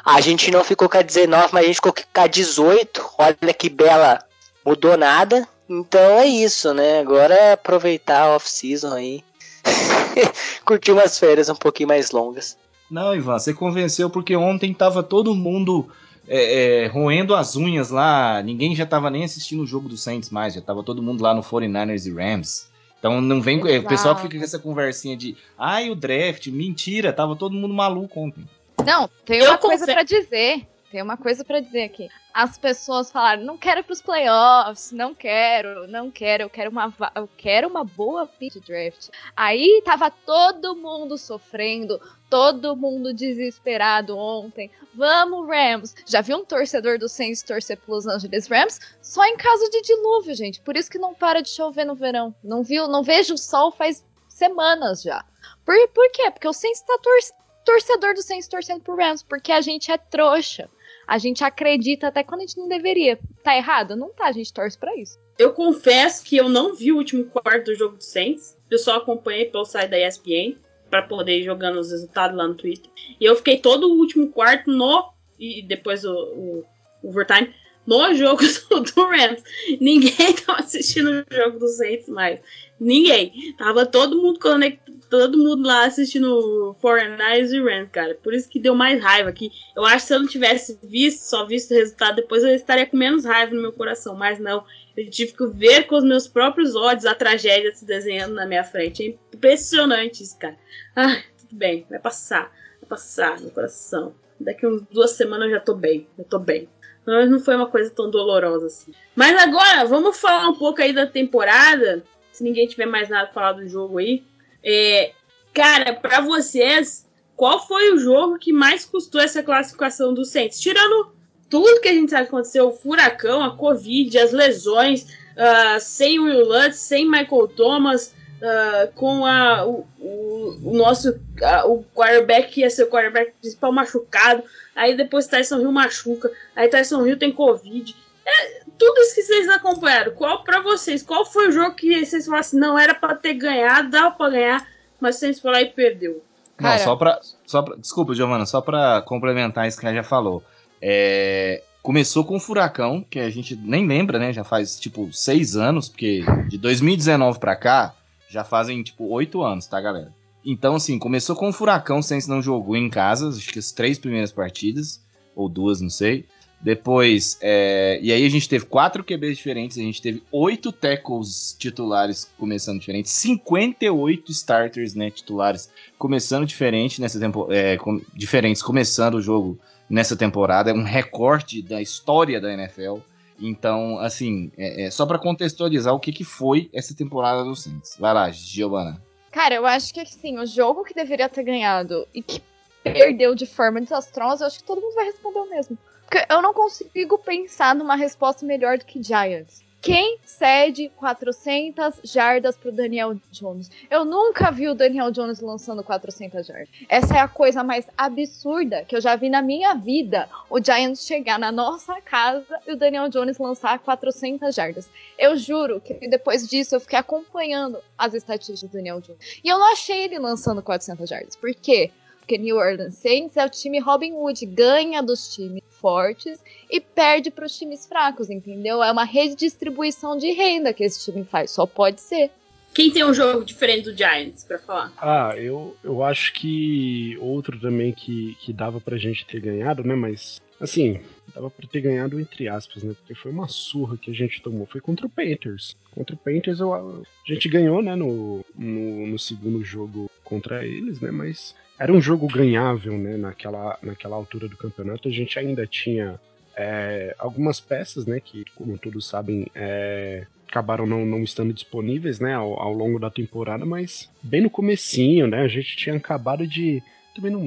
A gente não ficou com a 19, mas a gente ficou com a 18. Olha que bela, mudou nada. Então é isso, né? Agora é aproveitar a off-season aí. Curtir umas férias um pouquinho mais longas. Não, Ivan, você convenceu porque ontem tava todo mundo é, é, roendo as unhas lá, ninguém já tava nem assistindo o jogo do Saints mais, já tava todo mundo lá no 49ers e Rams. Então não vem. Exato. O pessoal fica com essa conversinha de ai, o draft, mentira, tava todo mundo maluco ontem. Não, tem uma Eu coisa para dizer. Tem uma coisa para dizer aqui. As pessoas falaram: não quero ir pros playoffs, não quero, não quero, eu quero uma, eu quero uma boa pitch draft. Aí tava todo mundo sofrendo, todo mundo desesperado ontem. Vamos, Rams! Já viu um torcedor do Saints torcer Los Angeles Rams? Só em caso de dilúvio, gente. Por isso que não para de chover no verão. Não viu? Não vejo o sol faz semanas já. Por, por quê? Porque o Saints tá tor torcedor do Saints torcendo pro Rams, porque a gente é trouxa. A gente acredita até quando a gente não deveria. Tá errado? Não tá, a gente torce para isso. Eu confesso que eu não vi o último quarto do jogo do Saints. Eu só acompanhei pelo site da ESPN para poder ir jogando os resultados lá no Twitter. E eu fiquei todo o último quarto no e depois o, o, o overtime no jogo do, Rams. Ninguém tava assistindo o jogo do Saints mais. Ninguém. Tava todo mundo conectado, todo mundo lá assistindo 49ers e Rams, cara. Por isso que deu mais raiva aqui. Eu acho que se eu não tivesse visto, só visto o resultado depois, eu estaria com menos raiva no meu coração. Mas não. Eu tive que ver com os meus próprios olhos a tragédia se desenhando na minha frente. É impressionante isso, cara. Ah, tudo bem. Vai passar. Vai passar no coração. Daqui uns duas semanas eu já tô bem. Eu tô bem. Mas não foi uma coisa tão dolorosa assim. Mas agora, vamos falar um pouco aí da temporada se ninguém tiver mais nada pra falar do jogo aí. É, cara, para vocês, qual foi o jogo que mais custou essa classificação do Saints? Tirando tudo que a gente sabe que aconteceu, o furacão, a Covid, as lesões, uh, sem Will Lutz, sem Michael Thomas, uh, com a, o, o, o nosso uh, o quarterback que ia ser o quarterback principal machucado, aí depois Tyson Hill machuca, aí Tyson Hill tem Covid. É, tudo isso que vocês acompanharam, qual para vocês, qual foi o jogo que vocês falaram assim, não era para ter ganhado, dava para ganhar, mas vocês foram lá e perdeu? Não, só pra, só pra. Desculpa, Giovana, só pra complementar isso que ela já falou. É, começou com o Furacão, que a gente nem lembra, né? Já faz tipo seis anos, porque de 2019 pra cá já fazem tipo oito anos, tá, galera? Então, assim, começou com o Furacão, o Saints não jogou em casa, acho que as três primeiras partidas, ou duas, não sei. Depois, é, e aí a gente teve quatro QBs diferentes, a gente teve oito tackles titulares começando diferentes, 58 starters né, titulares começando diferente nessa tempo, é, com, diferentes começando o jogo nessa temporada, é um recorde da história da NFL. Então, assim, é, é só para contextualizar o que, que foi essa temporada do Saints. Vai lá, Giovana. Cara, eu acho que assim, o jogo que deveria ter ganhado e que perdeu de forma desastrosa, eu acho que todo mundo vai responder o mesmo. Porque eu não consigo pensar numa resposta melhor do que Giants. Quem cede 400 jardas pro Daniel Jones? Eu nunca vi o Daniel Jones lançando 400 jardas. Essa é a coisa mais absurda que eu já vi na minha vida. O Giants chegar na nossa casa e o Daniel Jones lançar 400 jardas. Eu juro que depois disso eu fiquei acompanhando as estatísticas do Daniel Jones. E eu não achei ele lançando 400 jardas. Por quê? Porque New Orleans Saints é o time Robin Hood, ganha dos times fortes e perde para os times fracos, entendeu? É uma redistribuição de renda que esse time faz, só pode ser. Quem tem um jogo diferente do Giants para falar? Ah, eu, eu acho que outro também que, que dava pra gente ter ganhado, né? Mas, assim, dava pra ter ganhado entre aspas, né? Porque foi uma surra que a gente tomou. Foi contra o Panthers. Contra o Panthers eu, a gente ganhou, né? No, no, no segundo jogo contra eles, né? Mas era um jogo ganhável, né? Naquela, naquela altura do campeonato. A gente ainda tinha é, algumas peças, né? Que, como todos sabem, é, acabaram não, não estando disponíveis, né? Ao, ao, longo da temporada, mas bem no comecinho, né? A gente tinha acabado de... Também não...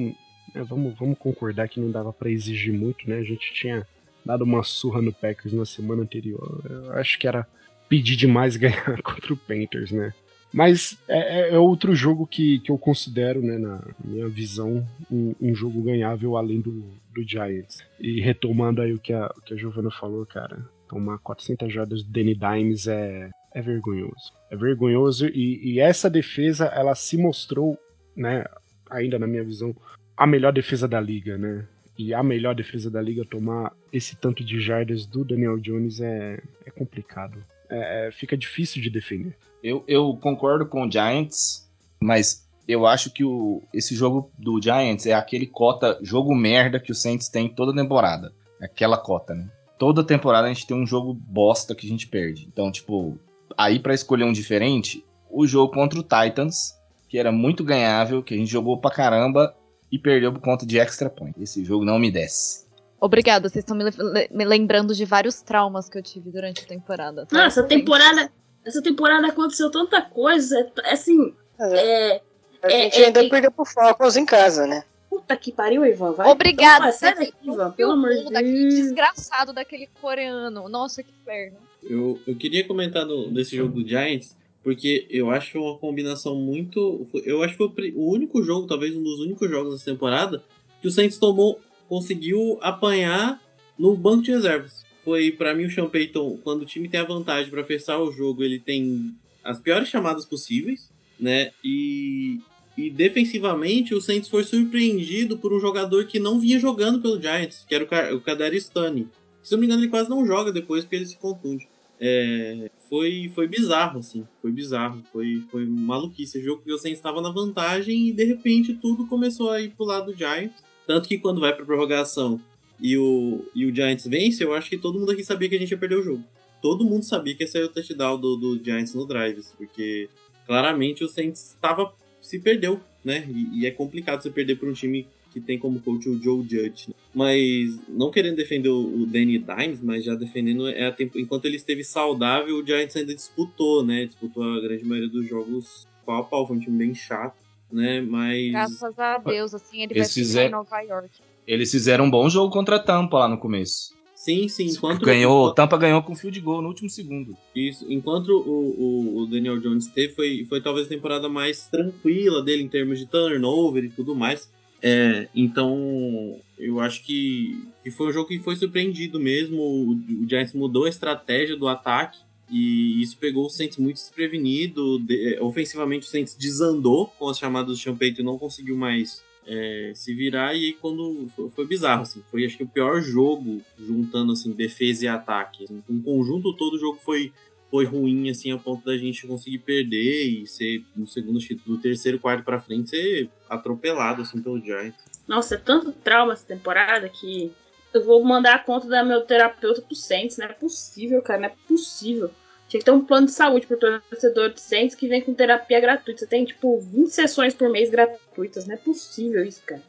Né, vamos, vamos concordar que não dava para exigir muito, né? A gente tinha dado uma surra no Packers na semana anterior. Eu acho que era pedir demais ganhar contra o Panthers, né? Mas é, é, é, outro jogo que, que eu considero, né, na minha visão, um, um jogo ganhável além do, do Giants. E retomando aí o que a, o que a Giovanna falou, cara, tomar 400 jardas do Danny Dimes é, é vergonhoso. É vergonhoso e, e essa defesa, ela se mostrou, né, ainda na minha visão, a melhor defesa da liga, né? E a melhor defesa da liga tomar esse tanto de jardas do Daniel Jones é, é complicado. É, é fica difícil de defender. Eu, eu concordo com o Giants, mas eu acho que o, esse jogo do Giants é aquele cota jogo merda que o Saints tem toda temporada. Aquela cota, né? Toda temporada a gente tem um jogo bosta que a gente perde. Então, tipo, aí para escolher um diferente, o jogo contra o Titans, que era muito ganhável, que a gente jogou pra caramba e perdeu por conta de extra point. Esse jogo não me desce. Obrigada, vocês estão me, me, lembrando de vários traumas que eu tive durante a temporada. Tá? Nossa, essa temporada, essa temporada aconteceu tanta coisa, é, assim, é, é, a gente ainda é, perdeu pro Falcons em casa, né? Puta que pariu, Ivan. Vai. Obrigada. Daqui, Ivan. Pelo amor de Deus. Desgraçado daquele coreano. Nossa, que inferno. Eu, eu queria comentar no, desse jogo do Giants, porque eu acho uma combinação muito. Eu acho que foi o único jogo, talvez um dos únicos jogos dessa temporada, que o Saints tomou, conseguiu apanhar no banco de reservas. Foi para mim o Sean Payton, quando o time tem a vantagem para fechar o jogo, ele tem as piores chamadas possíveis, né? E, e defensivamente o Saints foi surpreendido por um jogador que não vinha jogando pelo Giants, que era o, o Kaderi Stani. Se não me engano, ele quase não joga depois porque ele se contunde. É, foi, foi bizarro, assim. Foi bizarro. Foi, foi maluquice. O jogo que o Saints estava na vantagem e de repente tudo começou a ir pro lado do Giants. Tanto que quando vai pra prorrogação e o, e o Giants vence, eu acho que todo mundo aqui sabia que a gente ia perder o jogo. Todo mundo sabia que ia sair o touchdown do, do Giants no drives, porque claramente o Saints estava se perdeu, né? E, e, é complicado você perder para um time que tem como coach o Joe Judge. Né? Mas não querendo defender o, Danny Dimes, mas já defendendo é a tempo, enquanto ele esteve saudável, o Giants ainda disputou, né? Disputou a grande maioria dos jogos pau a pau, foi um time bem chato, né? Mas graças a Deus, assim ele vai ficar em Nova York. Eles fizeram um bom jogo contra a Tampa lá no começo. Sim, sim. Enquanto ganhou, Tampa ganhou com field goal no último segundo. Isso. Enquanto o, o, o, Daniel Jones teve, foi, foi talvez a temporada mais tranquila dele em termos de turnover e tudo mais. É, então, eu acho que, que foi um jogo que foi surpreendido mesmo. O, o Giants mudou a estratégia do ataque e isso pegou o Saints muito desprevenido. De, ofensivamente, o Saints desandou com as chamadas do Sean e não conseguiu mais é, se virar e quando foi, foi, bizarro assim foi acho que o pior jogo juntando assim defesa e ataque assim, um conjunto todo o jogo foi foi ruim assim a ponto da gente conseguir perder e ser no segundo do terceiro quarto para frente ser atropelado assim pelo Giants. Nossa é tanto trauma essa temporada que eu vou mandar a conta da meu terapeuta pro Saints não é possível cara não é possível tinha que ter um plano de saúde pro torcedor de Saints que vem com terapia gratuita. Você tem, tipo, 20 sessões por mês gratuitas. Não é possível isso, cara.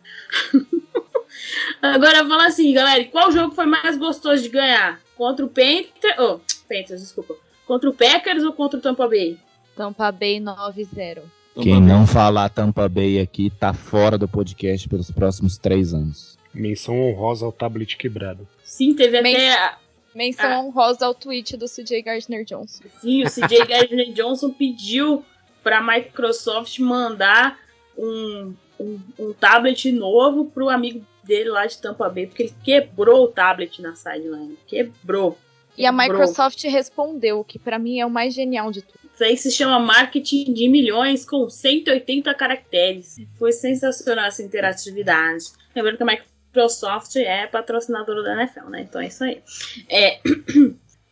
Agora, fala assim, galera. Qual jogo foi mais gostoso de ganhar? Contra o Panthers... Oh, Panthers, desculpa. Contra o Packers ou contra o Tampa Bay? Tampa Bay 9-0. Quem não falar Tampa Bay aqui tá fora do podcast pelos próximos três anos. Menção honrosa ao tablet quebrado. Sim, teve Men até Menção ah. honrosa ao tweet do CJ Gardner Johnson. Sim, o CJ Gardner Johnson pediu para a Microsoft mandar um, um, um tablet novo para o amigo dele lá de Tampa Bay, porque ele quebrou o tablet na sideline. Quebrou. E a Microsoft respondeu, que para mim é o mais genial de tudo. Isso aí se chama marketing de milhões com 180 caracteres. Foi sensacional essa interatividade. Lembrando que a Microsoft Microsoft é patrocinadora da NFL, né? Então é isso aí. É.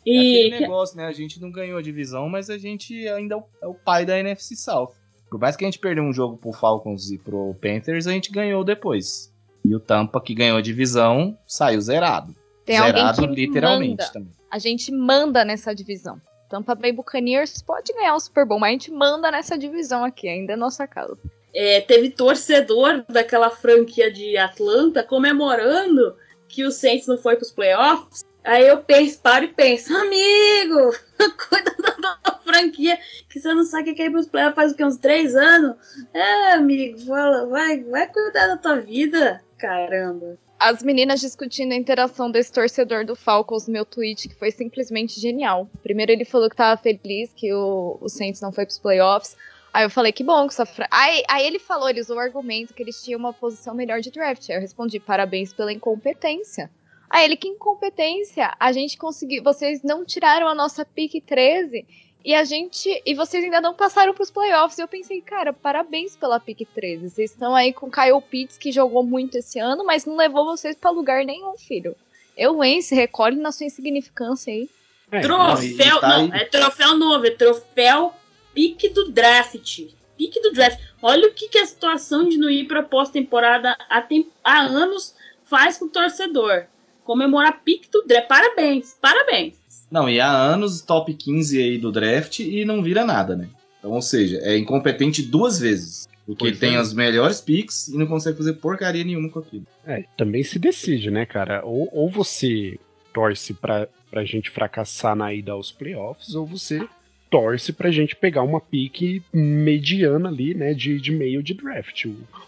E... É negócio, né? A gente não ganhou a divisão, mas a gente ainda é o, é o pai da NFC South. Por mais que a gente perdeu um jogo pro Falcons e pro Panthers, a gente ganhou depois. E o Tampa, que ganhou a divisão, saiu zerado. Tem zerado literalmente manda. também. A gente manda nessa divisão. Tampa Bay Buccaneers pode ganhar o Super Bowl, mas a gente manda nessa divisão aqui, ainda é nossa casa é, teve torcedor daquela franquia de Atlanta comemorando que o Saints não foi para os playoffs. Aí eu penso, paro e penso, amigo, cuida da, franquia, que você não sabe o que é ir para os playoffs faz o que, uns três anos? É, amigo, fala, vai, vai cuidar da tua vida, caramba. As meninas discutindo a interação desse torcedor do Falcons no meu tweet, que foi simplesmente genial. Primeiro ele falou que estava feliz que o, o Saints não foi para os playoffs. Aí eu falei, que bom que sua fra... aí, aí ele falou, ele usou o argumento que eles tinham uma posição melhor de draft. Aí eu respondi, parabéns pela incompetência. Aí ele, que incompetência? A gente conseguiu. Vocês não tiraram a nossa pick 13 e a gente. E vocês ainda não passaram pros playoffs. E eu pensei, cara, parabéns pela pick 13. Vocês estão aí com Kyle Pitts, que jogou muito esse ano, mas não levou vocês para lugar nenhum, filho. Eu, Wentz, recolhe na sua insignificância aí. É, troféu, não, tá não, é troféu novo, é troféu pique do draft. Pique do draft. Olha o que, que a situação de não ir para pós-temporada há, há anos faz com o torcedor. Comemorar pique do draft. Parabéns, parabéns. Não, e há anos top 15 aí do draft e não vira nada, né? Então, ou seja, é incompetente duas vezes. Porque ele tem as melhores picks e não consegue fazer porcaria nenhuma com aquilo. É, também se decide, né, cara? Ou, ou você torce pra, pra gente fracassar na ida aos playoffs, ou você torce pra gente pegar uma pique mediana ali, né, de, de meio de draft.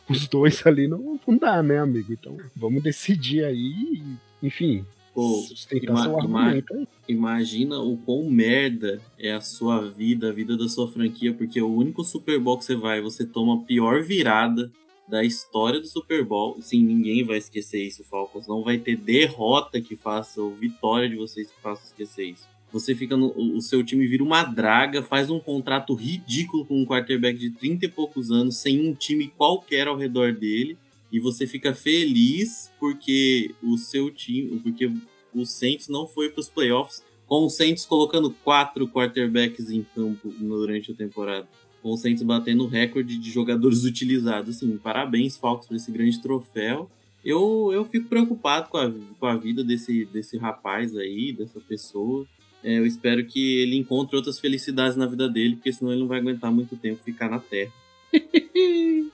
Os dois ali não, não dá, né, amigo? Então vamos decidir aí, enfim, Pô, ima- ima-. Imagina o quão merda é a sua vida, a vida da sua franquia, porque o único Super Bowl que você vai, você toma a pior virada da história do Super Bowl. Sim, ninguém vai esquecer isso, Falcons. Não vai ter derrota que faça, ou vitória de vocês que faça esquecer isso. Você fica no. O seu time vira uma draga, faz um contrato ridículo com um quarterback de 30 e poucos anos, sem um time qualquer ao redor dele. E você fica feliz porque o seu time. Porque o Saints não foi para os playoffs, com o Saints colocando quatro quarterbacks em campo durante a temporada. Com o Saints batendo o recorde de jogadores utilizados. Assim, parabéns, Falcons, por esse grande troféu. Eu, eu fico preocupado com a, com a vida desse, desse rapaz aí, dessa pessoa. É, eu espero que ele encontre outras felicidades na vida dele, porque senão ele não vai aguentar muito tempo ficar na Terra.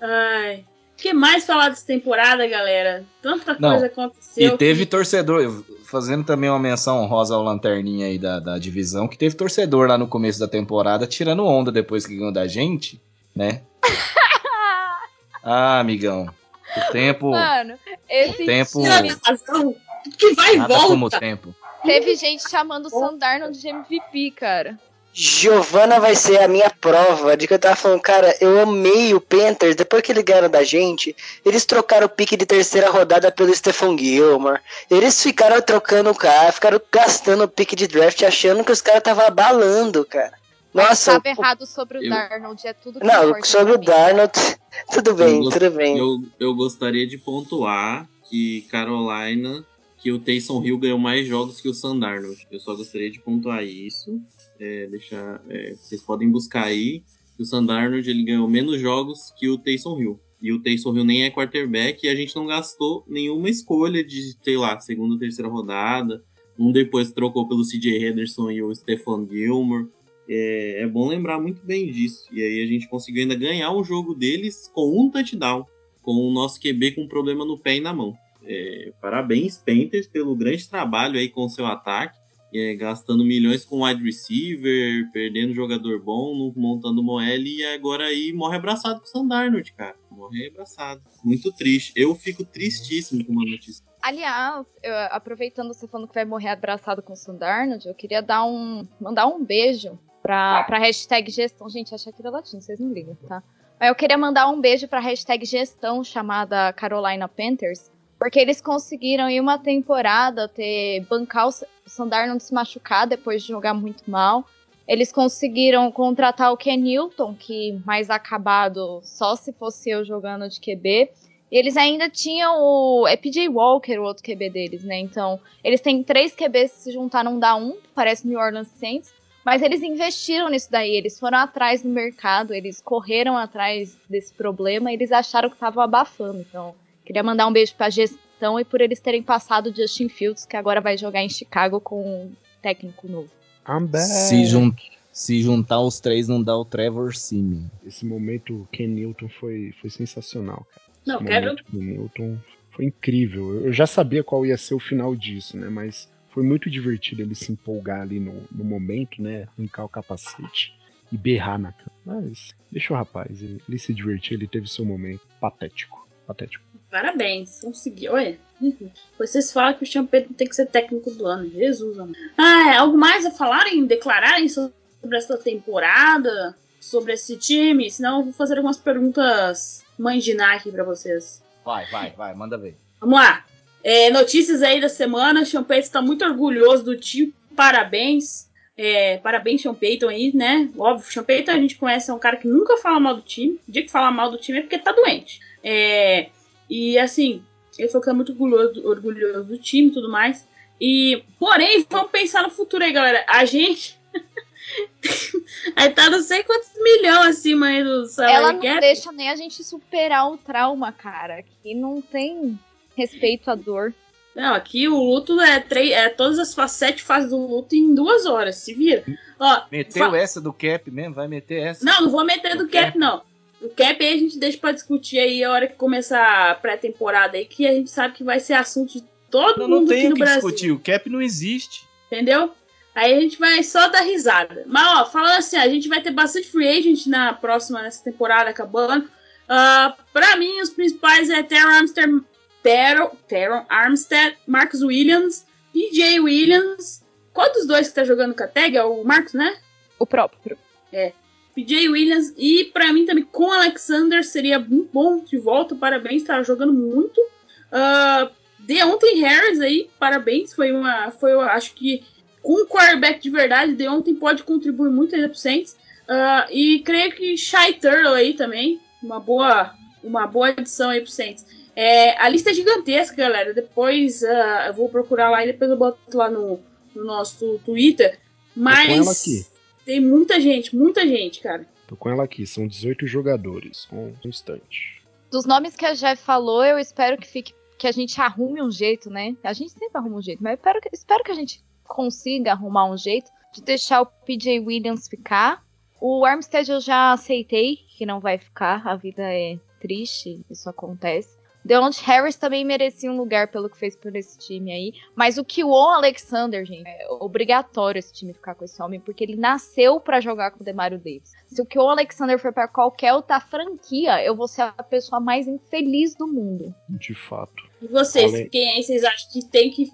Ai. O que mais falar dessa temporada, galera? Tanta Não, coisa aconteceu. E teve que- torcedor, fazendo também uma menção honrosa ao Lanterninha aí da, da divisão, que teve torcedor lá no começo da temporada tirando onda depois que ganhou da gente, né? ah, amigão. O tempo. Mano, esse Tempo- time razão que vai e Nada como o volta. tempo. Teve gente chamando o Sandarno de MVP, cara. Giovana vai ser a minha prova de que eu tava falando, cara, eu amei o Panthers, depois que eles ganharam da gente, eles trocaram o pique de terceira rodada pelo Stephon Gilmore, eles ficaram trocando o cara, ficaram gastando o pique de draft achando que os caras estavam abalando, cara. Nossa, Tava errado sobre o eu- Darnold, é tudo que não, sobre o. Darnold, tudo bem, gost- tudo bem. Eu, eu gostaria de pontuar que Carolina, que o Taysom Hill ganhou mais jogos que o Sandarnold. Eu só gostaria de pontuar isso. É, deixar, é, vocês podem buscar aí que o Sandarnold ele ganhou menos jogos que o Taysom Hill. E o Taysom Hill nem é quarterback e a gente não gastou nenhuma escolha de, sei lá, segunda ou terceira rodada. Um depois trocou pelo CJ Henderson e o Stephon Gilmore. É, é bom lembrar muito bem disso. E aí a gente conseguiu ainda ganhar o jogo deles com um touchdown, com o nosso QB com um problema no pé e na mão. É, parabéns, Panthers, pelo grande trabalho aí com seu ataque, é, gastando milhões com wide receiver, perdendo jogador bom, montando Moelle e agora aí morre abraçado com o Sandarnold, cara. Morre abraçado. Muito triste. Eu fico tristíssimo com uma notícia. Aliás, eu- aproveitando você falando que vai morrer abraçado com o Sandarnold, eu queria dar um, mandar um beijo pra, pra hashtag gestão. Gente, achei que era latim, vocês não ligam, tá? Eu queria mandar um beijo pra hashtag gestão chamada Carolina Panthers, porque eles conseguiram em uma temporada ter bancar o Sandarnold se machucar depois de jogar muito mal. Eles conseguiram contratar o Ken Newton, que mais acabado só se fosse eu jogando de QB. E eles ainda tinham o. É PJ Walker, o outro QB deles, né? Então, eles têm três QBs que se juntaram, dá um, parece New Orleans Saints. Mas eles investiram nisso daí, eles foram atrás no mercado, eles correram atrás desse problema eles acharam que estavam abafando. Então, queria mandar um beijo pra gestão e por eles terem passado o Justin Fields, que agora vai jogar em Chicago com um técnico novo. I'm back. Se, jun- se juntar os três, não dá o Trevor Simeon. Esse momento Ken Newton foi, foi sensacional, cara. Não, Esse quero. momento Ken Newton foi incrível. Eu- Eu já sabia qual ia ser o final disso, né? Mas foi muito divertido ele se empolgar ali no, no momento, né? Arrancar o capacete e berrar na cama. Mas deixa o rapaz, ele, ele se divertir, ele teve seu momento patético. Patético. Parabéns, conseguiu. Olha. Uhum. Vocês falam que o Payton tem que ser técnico do ano. Jesus, amor. Ah, é, algo mais a falarem, declararem sobre essa temporada? Sobre esse time? Senão eu vou fazer algumas perguntas mandinar aqui pra vocês. Vai, vai, vai, manda ver. Vamos lá. É, notícias aí da semana. Payton está muito orgulhoso do time. Parabéns. É, parabéns, Sean Payton aí, né? Óbvio, Sean Payton a gente conhece, é um cara que nunca fala mal do time. O dia que fala mal do time é porque tá doente. É, e assim, ele falou que tá muito orgulhoso, orgulhoso do time e tudo mais. E, porém, vamos pensar no futuro aí, galera. A gente. aí tá não sei quantos milhões acima aí do salário Ela não cap. deixa nem a gente superar o trauma, cara. Que não tem respeito à dor. Não, aqui o luto é, três, é todas as fa- sete fases do luto em duas horas, se vira. Ó, Meteu essa do cap mesmo? Vai meter essa? não, não vou meter do cap, não. O cap aí a gente deixa pra discutir aí a hora que começar a pré-temporada aí, que a gente sabe que vai ser assunto de todo Não, mundo não aqui o no que Brasil. discutir, o cap não existe. Entendeu? Aí a gente vai só dar risada. Mas, ó, falando assim, a gente vai ter bastante free agent na próxima, nessa temporada acabando. Ah, pra mim, os principais é Teron Armstead, Teron, Teron Armstead, Marcus Williams, PJ Williams. Qual dos dois que tá jogando com a tag? É o Marcos, né? O próprio. É. PJ Williams. E pra mim também com Alexander seria muito bom de volta. Parabéns, tá jogando muito. Uh, Deontay Harris aí, parabéns. Foi uma. Foi, eu acho que com um quarterback de verdade, Deontay pode contribuir muito ainda pro Saints. Uh, e creio que Shy Turtle aí também. Uma boa, uma boa adição aí pro Saints. É, a lista é gigantesca, galera. Depois uh, eu vou procurar lá e depois eu boto lá no, no nosso Twitter. Mas. Tem muita gente, muita gente, cara. Tô com ela aqui, são 18 jogadores, com um instante. Dos nomes que a Jeff falou, eu espero que fique. Que a gente arrume um jeito, né? A gente sempre arruma um jeito, mas eu espero que, espero que a gente consiga arrumar um jeito de deixar o PJ Williams ficar. O Armstead eu já aceitei que não vai ficar, a vida é triste, isso acontece. Deontay Harris também merecia um lugar pelo que fez por esse time aí. Mas o que o Alexander, gente, é obrigatório esse time ficar com esse homem, porque ele nasceu pra jogar com o Demario Davis. Se o que o Alexander for pra qualquer outra franquia, eu vou ser a pessoa mais infeliz do mundo. De fato. E vocês, Além- quem aí vocês acham que tem que.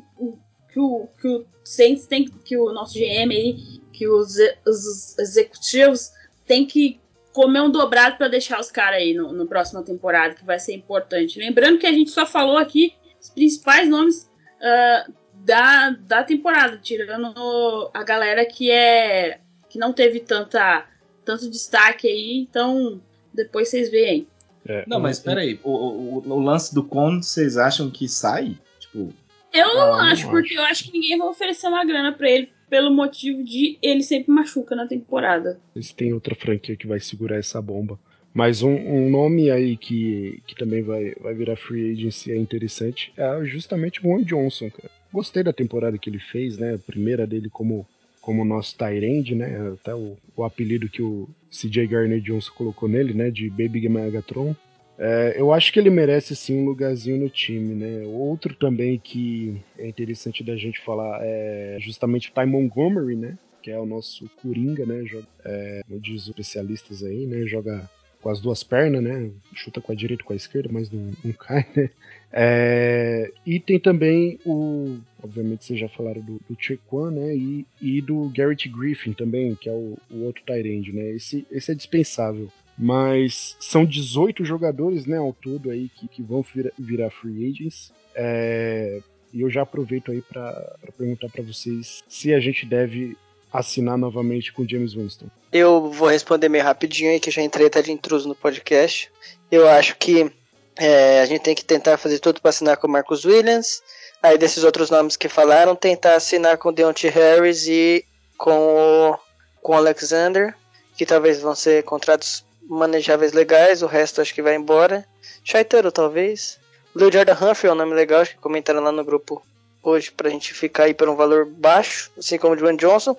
Que o, que o Saints tem que. Que o nosso GM aí, que os, os executivos tem que comer um dobrado pra deixar os caras aí no, no próxima temporada, que vai ser importante. Lembrando que a gente só falou aqui os principais nomes ah, da, da temporada, tirando a galera que é. que não teve tanta, tanto destaque aí, então depois vocês veem. É, Não, um- mas peraí, o, o, o lance do Con, vocês acham que sai? Tipo, Eu não Ah, não acho, porque eu acho que ninguém vai oferecer uma grana pra ele pelo motivo de ele sempre machuca na temporada. Se tem outra franquia que vai segurar essa bomba. Mas um, um nome aí que, que também vai, vai virar free agency é interessante é justamente o Juan Johnson, cara. Gostei da temporada que ele fez, né? A primeira dele como, como nosso Tyrande, né? Até o, o apelido que o CJ Garner Johnson colocou nele, né? De Baby Megatron. É, eu acho que ele merece sim um lugarzinho no time, né? Outro também que é interessante da gente falar é justamente o Ty Montgomery, né? Que é o nosso Coringa, né? Joga, é, como diz os especialistas aí, né? Joga com as duas pernas, né? Chuta com a direita e com a esquerda, mas não, não cai, né? É, e tem também o. Obviamente vocês já falaram do, do Chequan, né? E, e do Garrett Griffin também, que é o, o outro Tyrande, né? Esse, esse é dispensável. Mas são 18 jogadores, né, ao todo aí que, que vão virar, virar free agents. É, e eu já aproveito aí para perguntar para vocês se a gente deve assinar novamente com James Winston. Eu vou responder meio rapidinho aí, que já entrei até de intruso no podcast. Eu acho que é, a gente tem que tentar fazer tudo para assinar com o Marcus Williams. Aí desses outros nomes que falaram, tentar assinar com o Deontay Harris e com o, com o Alexander, que talvez vão ser contratos manejáveis legais, o resto acho que vai embora. Shaitaro, talvez. Lil Jordan Humphrey é um nome legal, acho que comentaram lá no grupo hoje pra gente ficar aí por um valor baixo, assim como o Juan Johnson.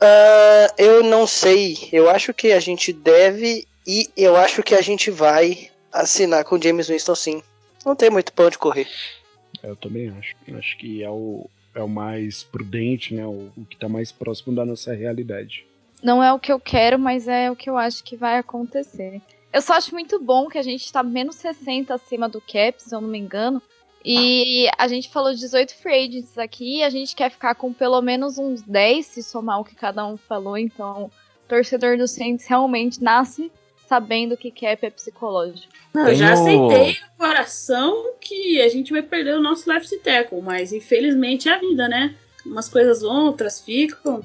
Ah, eu não sei. Eu acho que a gente deve e eu acho que a gente vai assinar com o James Winston sim. Não tem muito pão de correr. Eu também acho. Acho que é o, é o mais prudente, né? O, o que tá mais próximo da nossa realidade. Não é o que eu quero, mas é o que eu acho que vai acontecer. Eu só acho muito bom que a gente tá menos 60 acima do cap, se eu não me engano. E a gente falou 18 free agents aqui e a gente quer ficar com pelo menos uns 10, se somar o que cada um falou. Então, o torcedor do Saints realmente nasce sabendo que cap é psicológico. Não, eu já aceitei no coração que a gente vai perder o nosso left tackle, mas infelizmente é a vida, né? Umas coisas vão, outras ficam.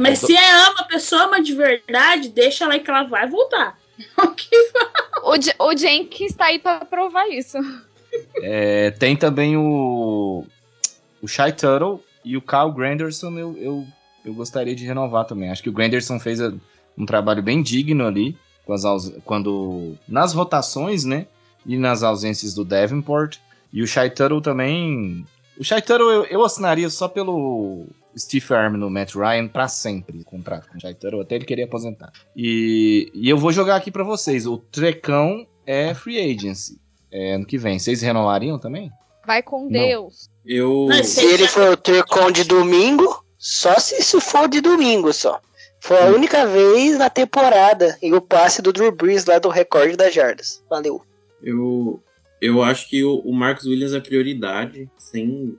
Mas se é ama a pessoa ama de verdade, deixa ela aí que ela vai voltar. O que O, J- o Jenkins tá aí pra provar isso. É, tem também o. O Shy Tuttle e o Kyle Granderson eu, eu, eu gostaria de renovar também. Acho que o Granderson fez um trabalho bem digno ali com as aus- quando nas votações, né? E nas ausências do Davenport. E o Shy Tuttle também. O Shy Tuttle eu, eu assinaria só pelo. Steve Arm no Matt Ryan para sempre, contrato com o Jai até ele querer aposentar. E, e eu vou jogar aqui para vocês. O Trecão é free agency é, ano que vem. Vocês renovariam também? Vai com Deus. Eu. Se ele for o Trecão de domingo, só se isso for de domingo só. Foi a única vez na temporada e o passe do Drew Brees lá do recorde das jardas. Valeu. Eu, eu acho que o, o Marcos Williams é prioridade. Sem,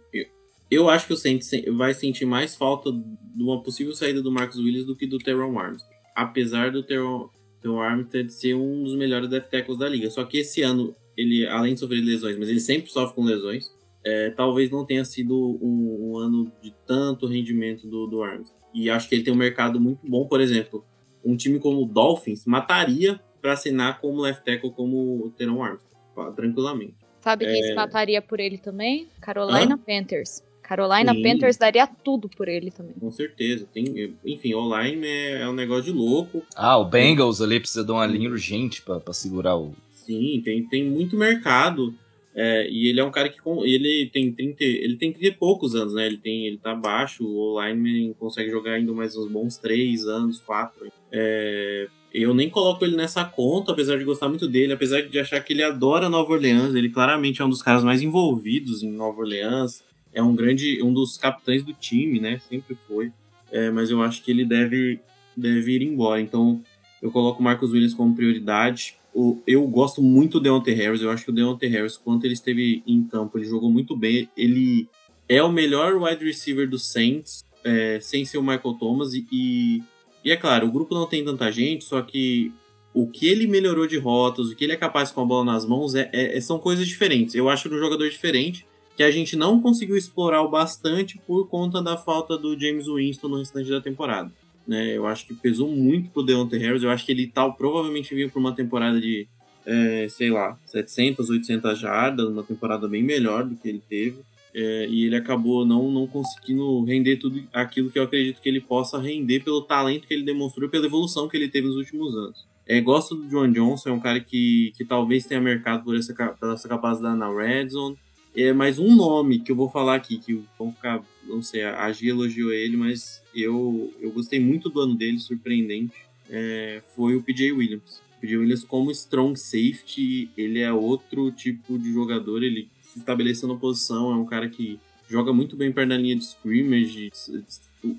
eu, acho que o Saints vai sentir mais falta de uma possível saída do Marcos Williams do que do Teron Armstead. Apesar do Teron, Teron Armstead ser um dos melhores left tackles da liga. Só que esse ano, ele, além de sofrer lesões, mas ele sempre sofre com lesões, é, talvez não tenha sido um, um, ano de tanto rendimento do, do Armstead. E acho que ele tem um mercado muito bom. Por exemplo, um time como o Dolphins mataria para assinar como left tackle como o Teron Armstead, tranquilamente. Sabe quem é... se mataria por ele também? Carolina Hã? Panthers. Carolina Sim. Panthers daria tudo por ele também. Com certeza. Tem, enfim, online é, é, um negócio de louco. Ah, o Bengals ali precisa de uma linha urgente para segurar o. Sim, tem, tem muito mercado. É, e ele é um cara que ele tem 30, ele tem 30 e poucos anos, né? Ele tem, ele tá baixo, o lineman consegue jogar ainda mais uns bons 3 anos, 4. É, eu nem coloco ele nessa conta, apesar de gostar muito dele, apesar de achar que ele adora Nova Orleans, ele claramente é um dos caras mais envolvidos em Nova Orleans, é um grande, um dos capitães do time, né? Sempre foi. É, mas eu acho que ele deve, deve ir embora. Então, eu coloco o Marcos Williams como prioridade o, eu gosto muito do Deontay Harris. Eu acho que o Deontay Harris, quando ele esteve em campo, ele jogou muito bem. Ele é o melhor wide receiver do Saints, é, sem ser o Michael Thomas. E, e, e, é claro, o grupo não tem tanta gente, só que o que ele melhorou de rotas, o que ele é capaz com a bola nas mãos, é, é, são coisas diferentes. Eu acho ele um jogador diferente que a gente não conseguiu explorar o bastante por conta da falta do James Winston no restante da temporada. Né? Eu acho que pesou muito pro Deontay Harris. Eu acho que ele tal provavelmente vinha para uma temporada de, é, sei lá, 700, 800 jardas, uma temporada bem melhor do que ele teve. É, e ele acabou não, não conseguindo render tudo aquilo que eu acredito que ele possa render pelo talento que ele demonstrou e pela evolução que ele teve nos últimos anos. É, gosto do John Johnson, é um cara que, que talvez tenha mercado por essa, por essa capacidade na red zone. É, mas um nome que eu vou falar aqui, que vão ficar, não sei, a Gia elogiou ele, mas eu, eu gostei muito do ano dele, surpreendente, é, foi o PJ Williams. O PJ Williams como strong safety, ele é outro tipo de jogador, ele se estabeleceu na posição, é um cara que joga muito bem perto da linha de scrimmage.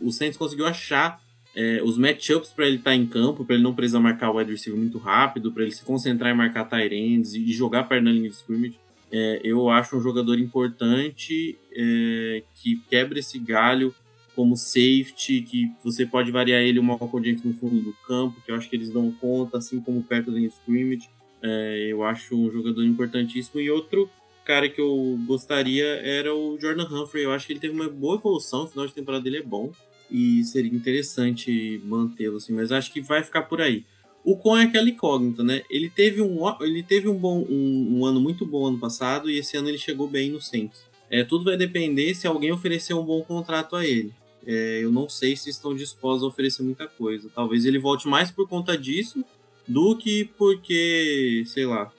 O Saints conseguiu achar é, os matchups para ele estar tá em campo, para ele não precisar marcar o wide receiver muito rápido, para ele se concentrar em marcar tight ends e jogar perto da linha de scrimmage. É, eu acho um jogador importante é, que quebra esse galho como safety, que você pode variar ele uma Malcolm no fundo do campo, que eu acho que eles dão conta, assim como perto da scrimmage. É, eu acho um jogador importantíssimo. E outro cara que eu gostaria era o Jordan Humphrey. Eu acho que ele teve uma boa evolução, o final de temporada dele é bom. E seria interessante mantê-lo, assim, mas acho que vai ficar por aí. O Con é aquela incógnita, né? Ele teve um, ele teve um, bom, um, um, ano muito bom ano passado e esse ano ele chegou bem no Saints. É, tudo vai depender se alguém oferecer um bom contrato a ele. É, eu não sei se estão dispostos a oferecer muita coisa. Talvez ele volte mais por conta disso do que porque, sei lá,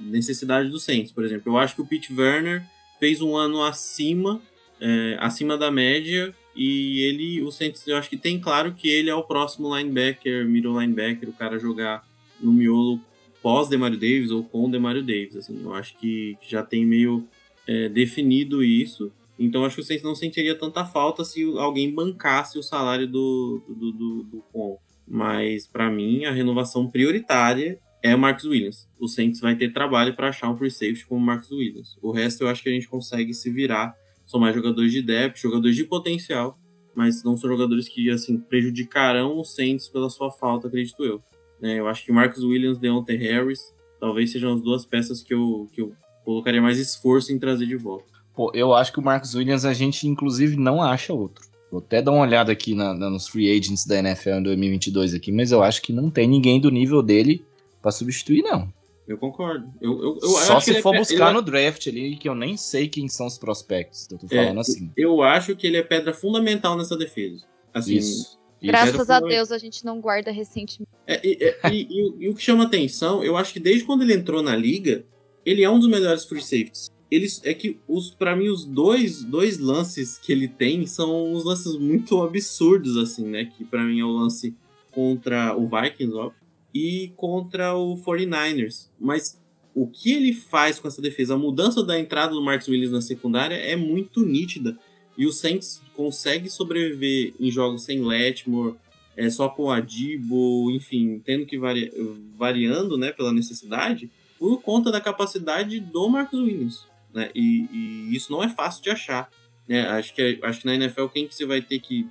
necessidade do Saints, por exemplo. Eu acho que o Pete Werner fez um ano acima, é, acima da média e ele, o Saints, eu acho que tem claro que ele é o próximo linebacker, middle linebacker, o cara jogar no miolo pós Demario Davis ou com Demario Davis. Assim, eu acho que já tem meio é, definido isso. Então acho que o Saints não sentiria tanta falta se alguém bancasse o salário do, do, do, do. Mas para mim a renovação prioritária é o Marcus Williams. O Saints vai ter trabalho para achar um free safety como o Marcus Williams. O resto eu acho que a gente consegue se virar são mais jogadores de depth, jogadores de potencial, mas não são jogadores que assim prejudicarão o Saints pela sua falta, acredito eu. É, eu acho que Marcus Williams, Deontay Harris, talvez sejam as duas peças que eu, que eu colocaria mais esforço em trazer de volta. Pô, eu acho que o Marcus Williams a gente inclusive não acha outro. Vou até dar uma olhada aqui na, na, nos free agents da NFL em 2022 aqui, mas eu acho que não tem ninguém do nível dele para substituir não. Eu concordo. Eu, eu, eu Só se for é, buscar no draft ali, que eu nem sei quem são os prospectos. Eu tô falando é, assim. Eu acho que ele é pedra fundamental nessa defesa. Assim, Isso. Graças a Deus a gente não guarda recentemente. É, e, e, e, e, o que chama atenção, eu acho que desde quando ele entrou na liga, ele é um dos melhores free safeties. eles é que os para mim os dois, dois lances que ele tem são uns lances muito absurdos assim, né? Que para mim é o lance contra o Vikings, ó, e contra o 49ers. Mas o que ele faz com essa defesa, a mudança da entrada do Marcus Williams na secundária é muito nítida. E o Saints consegue sobreviver em jogos sem Letmore, é, só com o Adibo, enfim, tendo que vari, variando né, pela necessidade, por conta da capacidade do Marcus Williams. Né? E, e isso não é fácil de achar. Né? Acho, que, acho que na NFL quem que você vai ter que,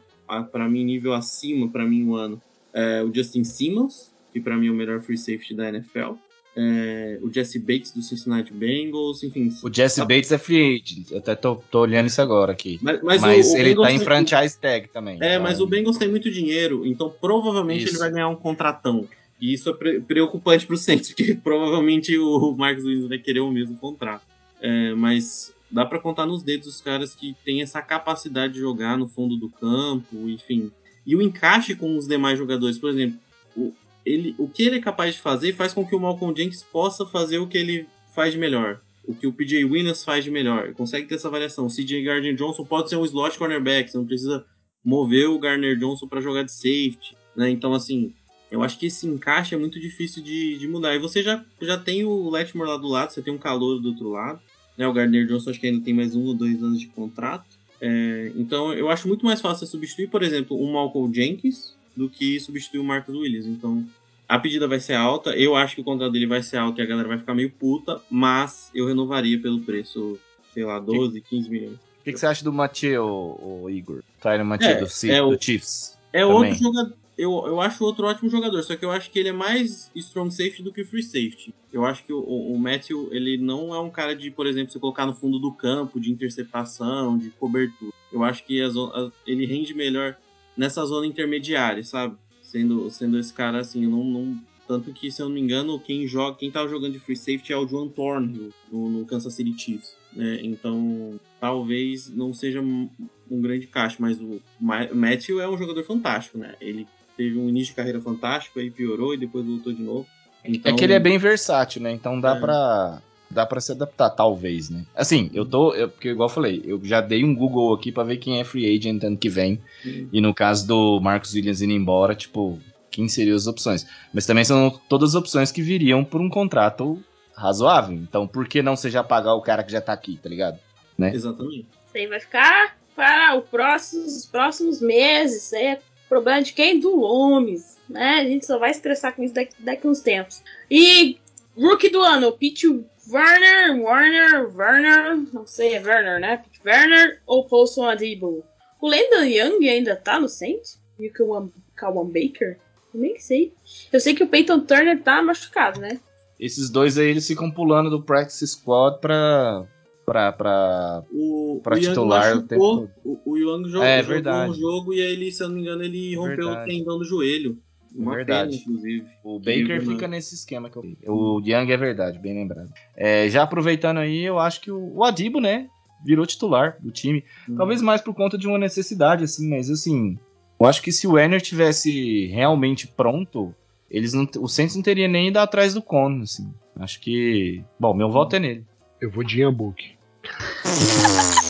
para mim, nível acima, para mim, um ano, é o Justin Simmons, que para mim é o melhor free safety da NFL. É, o Jesse Bates do Cincinnati Bengals, enfim. O Jesse tá... Bates é free agent, eu até tô, tô, olhando isso agora aqui. Mas, mas, mas o, o ele Bengals tá em franchise tag também. É, então... mas o Bengals tem muito dinheiro, então provavelmente isso. ele vai ganhar um contratão. E isso é pre preocupante pro Saints, porque provavelmente o Marcos Williams vai querer o mesmo contrato. É, mas dá para contar nos dedos os caras que têm essa capacidade de jogar no fundo do campo, enfim. E o encaixe com os demais jogadores, por exemplo, o, ele, o que ele é capaz de fazer faz com que o Malcolm Jenkins possa fazer o que ele faz de melhor. O que o PJ Williams faz de melhor. Consegue ter essa variação. O CJ Gardner Johnson pode ser um slot cornerback. Você não precisa mover o Gardner Johnson para jogar de safety. Né? Então, assim, eu acho que esse encaixe é muito difícil de, de mudar. E você já, já tem o Letmore lá do lado, você tem um calor do outro lado. Né? O Gardner Johnson acho que ainda tem mais um ou dois anos de contrato. É, então, eu acho muito mais fácil substituir, por exemplo, o Malcolm Jenkins do que substituir o Marcos Williams. Então, a pedida vai ser alta. Eu acho que o contrato dele vai ser alto e a galera vai ficar meio puta, mas eu renovaria pelo preço, sei lá, 12, 15 milhões. O que, que, você acha do Mathieu, o, Igor? Tyler Mathieu é, do, é do Chiefs? É também. outro jogador. Eu, eu acho outro ótimo jogador, só que eu acho que ele é mais strong safety do que free safety. Eu acho que o, o Matthew, ele não é um cara de, por exemplo, você colocar no fundo do campo, de interceptação, de cobertura. Eu acho que as, as, ele rende melhor nessa zona intermediária, sabe? Sendo, sendo esse cara assim, não, não, tanto que, se eu não me engano, quem joga, quem tava jogando de free safety é o John Thornhill no, no Kansas City Chiefs. Né? Então, talvez não seja um, um grande caixa, mas o Matthew é um jogador fantástico, né? Ele teve um início de carreira fantástico, aí piorou e depois voltou de novo. Então, é que ele é bem versátil, né? Então dá é. pra dá para se adaptar, talvez, né? Assim, eu tô. Eu, porque, igual eu falei, eu já dei um Google aqui para ver quem é free agent ano que vem. Uhum. E no caso do Marcos Williams indo embora, tipo, quem seriam as opções? Mas também são todas as opções que viriam por um contrato razoável. Então, por que não você já pagar o cara que já tá aqui, tá ligado? Né? Exatamente. Isso aí vai ficar para os próximos, próximos meses. Isso aí é problema de quem? Do Lomes. Né? A gente só vai estressar com isso daqui, daqui uns tempos. E Rookie do ano, Pete Werner, Warner, Werner, não sei, é Werner, né? Pete Werner ou Paulson Adibo? O Landon Young ainda tá no Saints? E o Kawan Baker? Eu nem sei. Eu sei que o Peyton Turner tá machucado, né? Esses dois aí, eles ficam pulando do practice squad pra, pra, pra, o, pra o titular o tempo O, o Young jogou, é, jogou um jogo e aí ele, se eu não me engano, ele rompeu verdade. o tendão do joelho. Uma verdade. Pena, inclusive. O Baker fica nesse esquema que eu O Young é verdade, bem lembrado. É, já aproveitando aí, eu acho que o, o Adibo, né, virou titular do time. Hum. Talvez mais por conta de uma necessidade, assim, mas assim, eu acho que se o Werner tivesse realmente pronto, eles não, o Saints não teria nem ido atrás do Cono, assim. Acho que, bom, meu voto é nele. Eu vou de Yambook.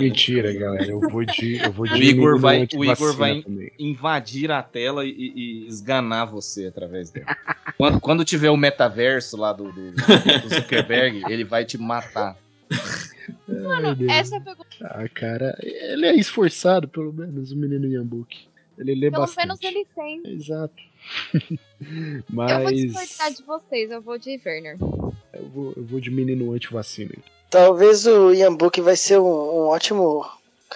Mentira, galera. Eu vou de. Eu vou de o Igor vai, o Igor vai invadir a tela e, e, esganar você através dela. quando, quando tiver o metaverso lá do, do, do Zuckerberg, ele vai te matar. Mano, essa é a pergunta. Ah, cara, ele é esforçado, pelo menos, o menino Yambuki. Ele lê pelo bastante. Pelo menos ele tem. Exato. Mas... Eu vou discordar de vocês, eu vou de Werner. Eu vou, eu vou de menino anti-vacina. Talvez o Ian Book vai ser um, um, ótimo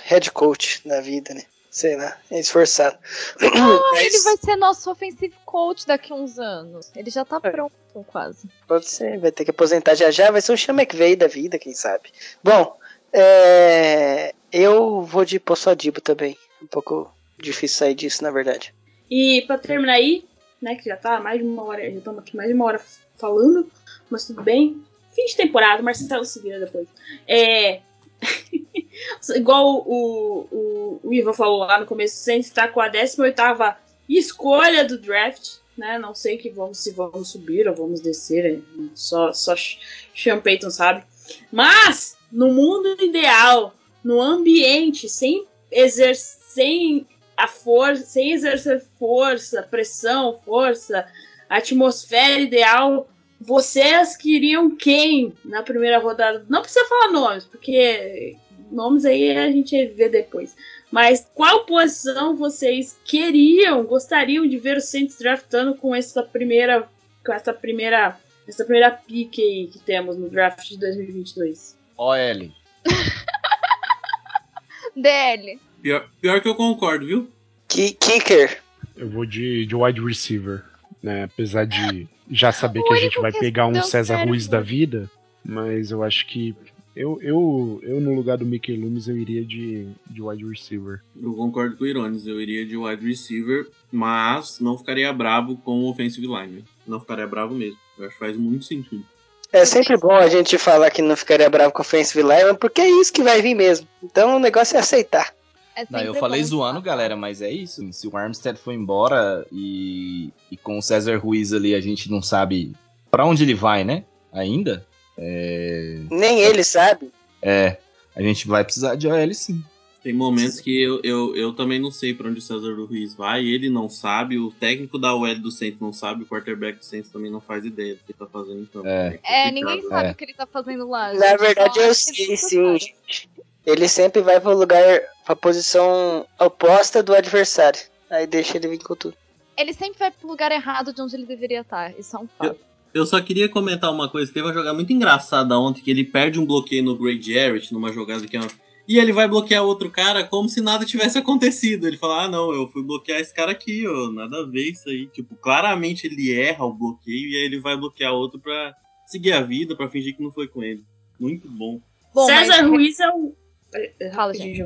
head coach na vida, né? Sei lá, é esforçado. Ah, Mas... ele vai ser nosso offensive coach daqui a uns anos. Ele já tá é. pronto, quase. Pode ser, vai ter que aposentar já já, vai ser um Sean McVay da vida, quem sabe. Bom, é... eu vou de Poçadibo também. Um pouco difícil sair disso, na verdade. E pra terminar aí, né, que já tá mais de uma hora, já estamos aqui mais de uma hora falando, mas tudo bem fim de temporada, Marcelo se vira depois. É. Igual o, o, o Ivan falou lá no começo, Saints está com a 18 escolha do draft. né? Não sei que vamos, se vamos subir ou vamos descer, só, só Sean Payton sabe. Mas, no mundo ideal, no ambiente, sem exercer, sem a força, sem exercer força, pressão, força, atmosfera ideal, vocês queriam quem na primeira rodada? Não precisa falar nomes, porque nomes aí a gente vê depois. Mas qual posição vocês queriam, gostariam de ver o Saints draftando com essa primeira, com essa primeira, essa primeira pique aí que temos no draft de 2022? OL. DL. Pior, pior que eu concordo, viu? Kicker. Eu vou de, de wide receiver, né? Apesar de já saber que a gente vai pegar um César Ruiz da vida, mas eu acho que eu, eu, eu no lugar do Mickey Loomis, eu iria de, de wide receiver. Eu concordo com o Irones, eu iria de wide receiver, mas não ficaria bravo com o offensive line. Não ficaria bravo mesmo. Eu acho que faz muito sentido. É sempre bom a gente falar que não ficaria bravo com o offensive line, porque é isso que vai vir mesmo. Então o negócio é aceitar. É não, eu falei zoando, galera, mas é isso. Se o Armstead foi embora e, e com o César Ruiz ali a gente não sabe para onde ele vai, né? Ainda. É... Nem ele sabe. É, a gente vai precisar de OL sim. Tem momentos que eu, eu, eu também não sei para onde o César Ruiz vai, ele não sabe, o técnico da OL do Santos não sabe, o quarterback do Santos também não faz ideia do que tá fazendo em campo. É, é ninguém sabe é. o que ele tá fazendo lá. Na verdade, eu sei sim, gente ele sempre vai pro lugar, pra posição oposta do adversário. Aí deixa ele vir com tudo. Ele sempre vai pro lugar errado de onde ele deveria estar. Isso é um fato. Eu, eu só queria comentar uma coisa. Teve uma jogada muito engraçada ontem que ele perde um bloqueio no Greg Jarrett, numa jogada que é uma... E ele vai bloquear outro cara como se nada tivesse acontecido. Ele fala: Ah, não, eu fui bloquear esse cara aqui, ó. Nada a ver isso aí. Tipo, claramente ele erra o bloqueio e aí ele vai bloquear outro pra seguir a vida, pra fingir que não foi com ele. Muito bom. bom César mas... Ruiz é o Fala, gente.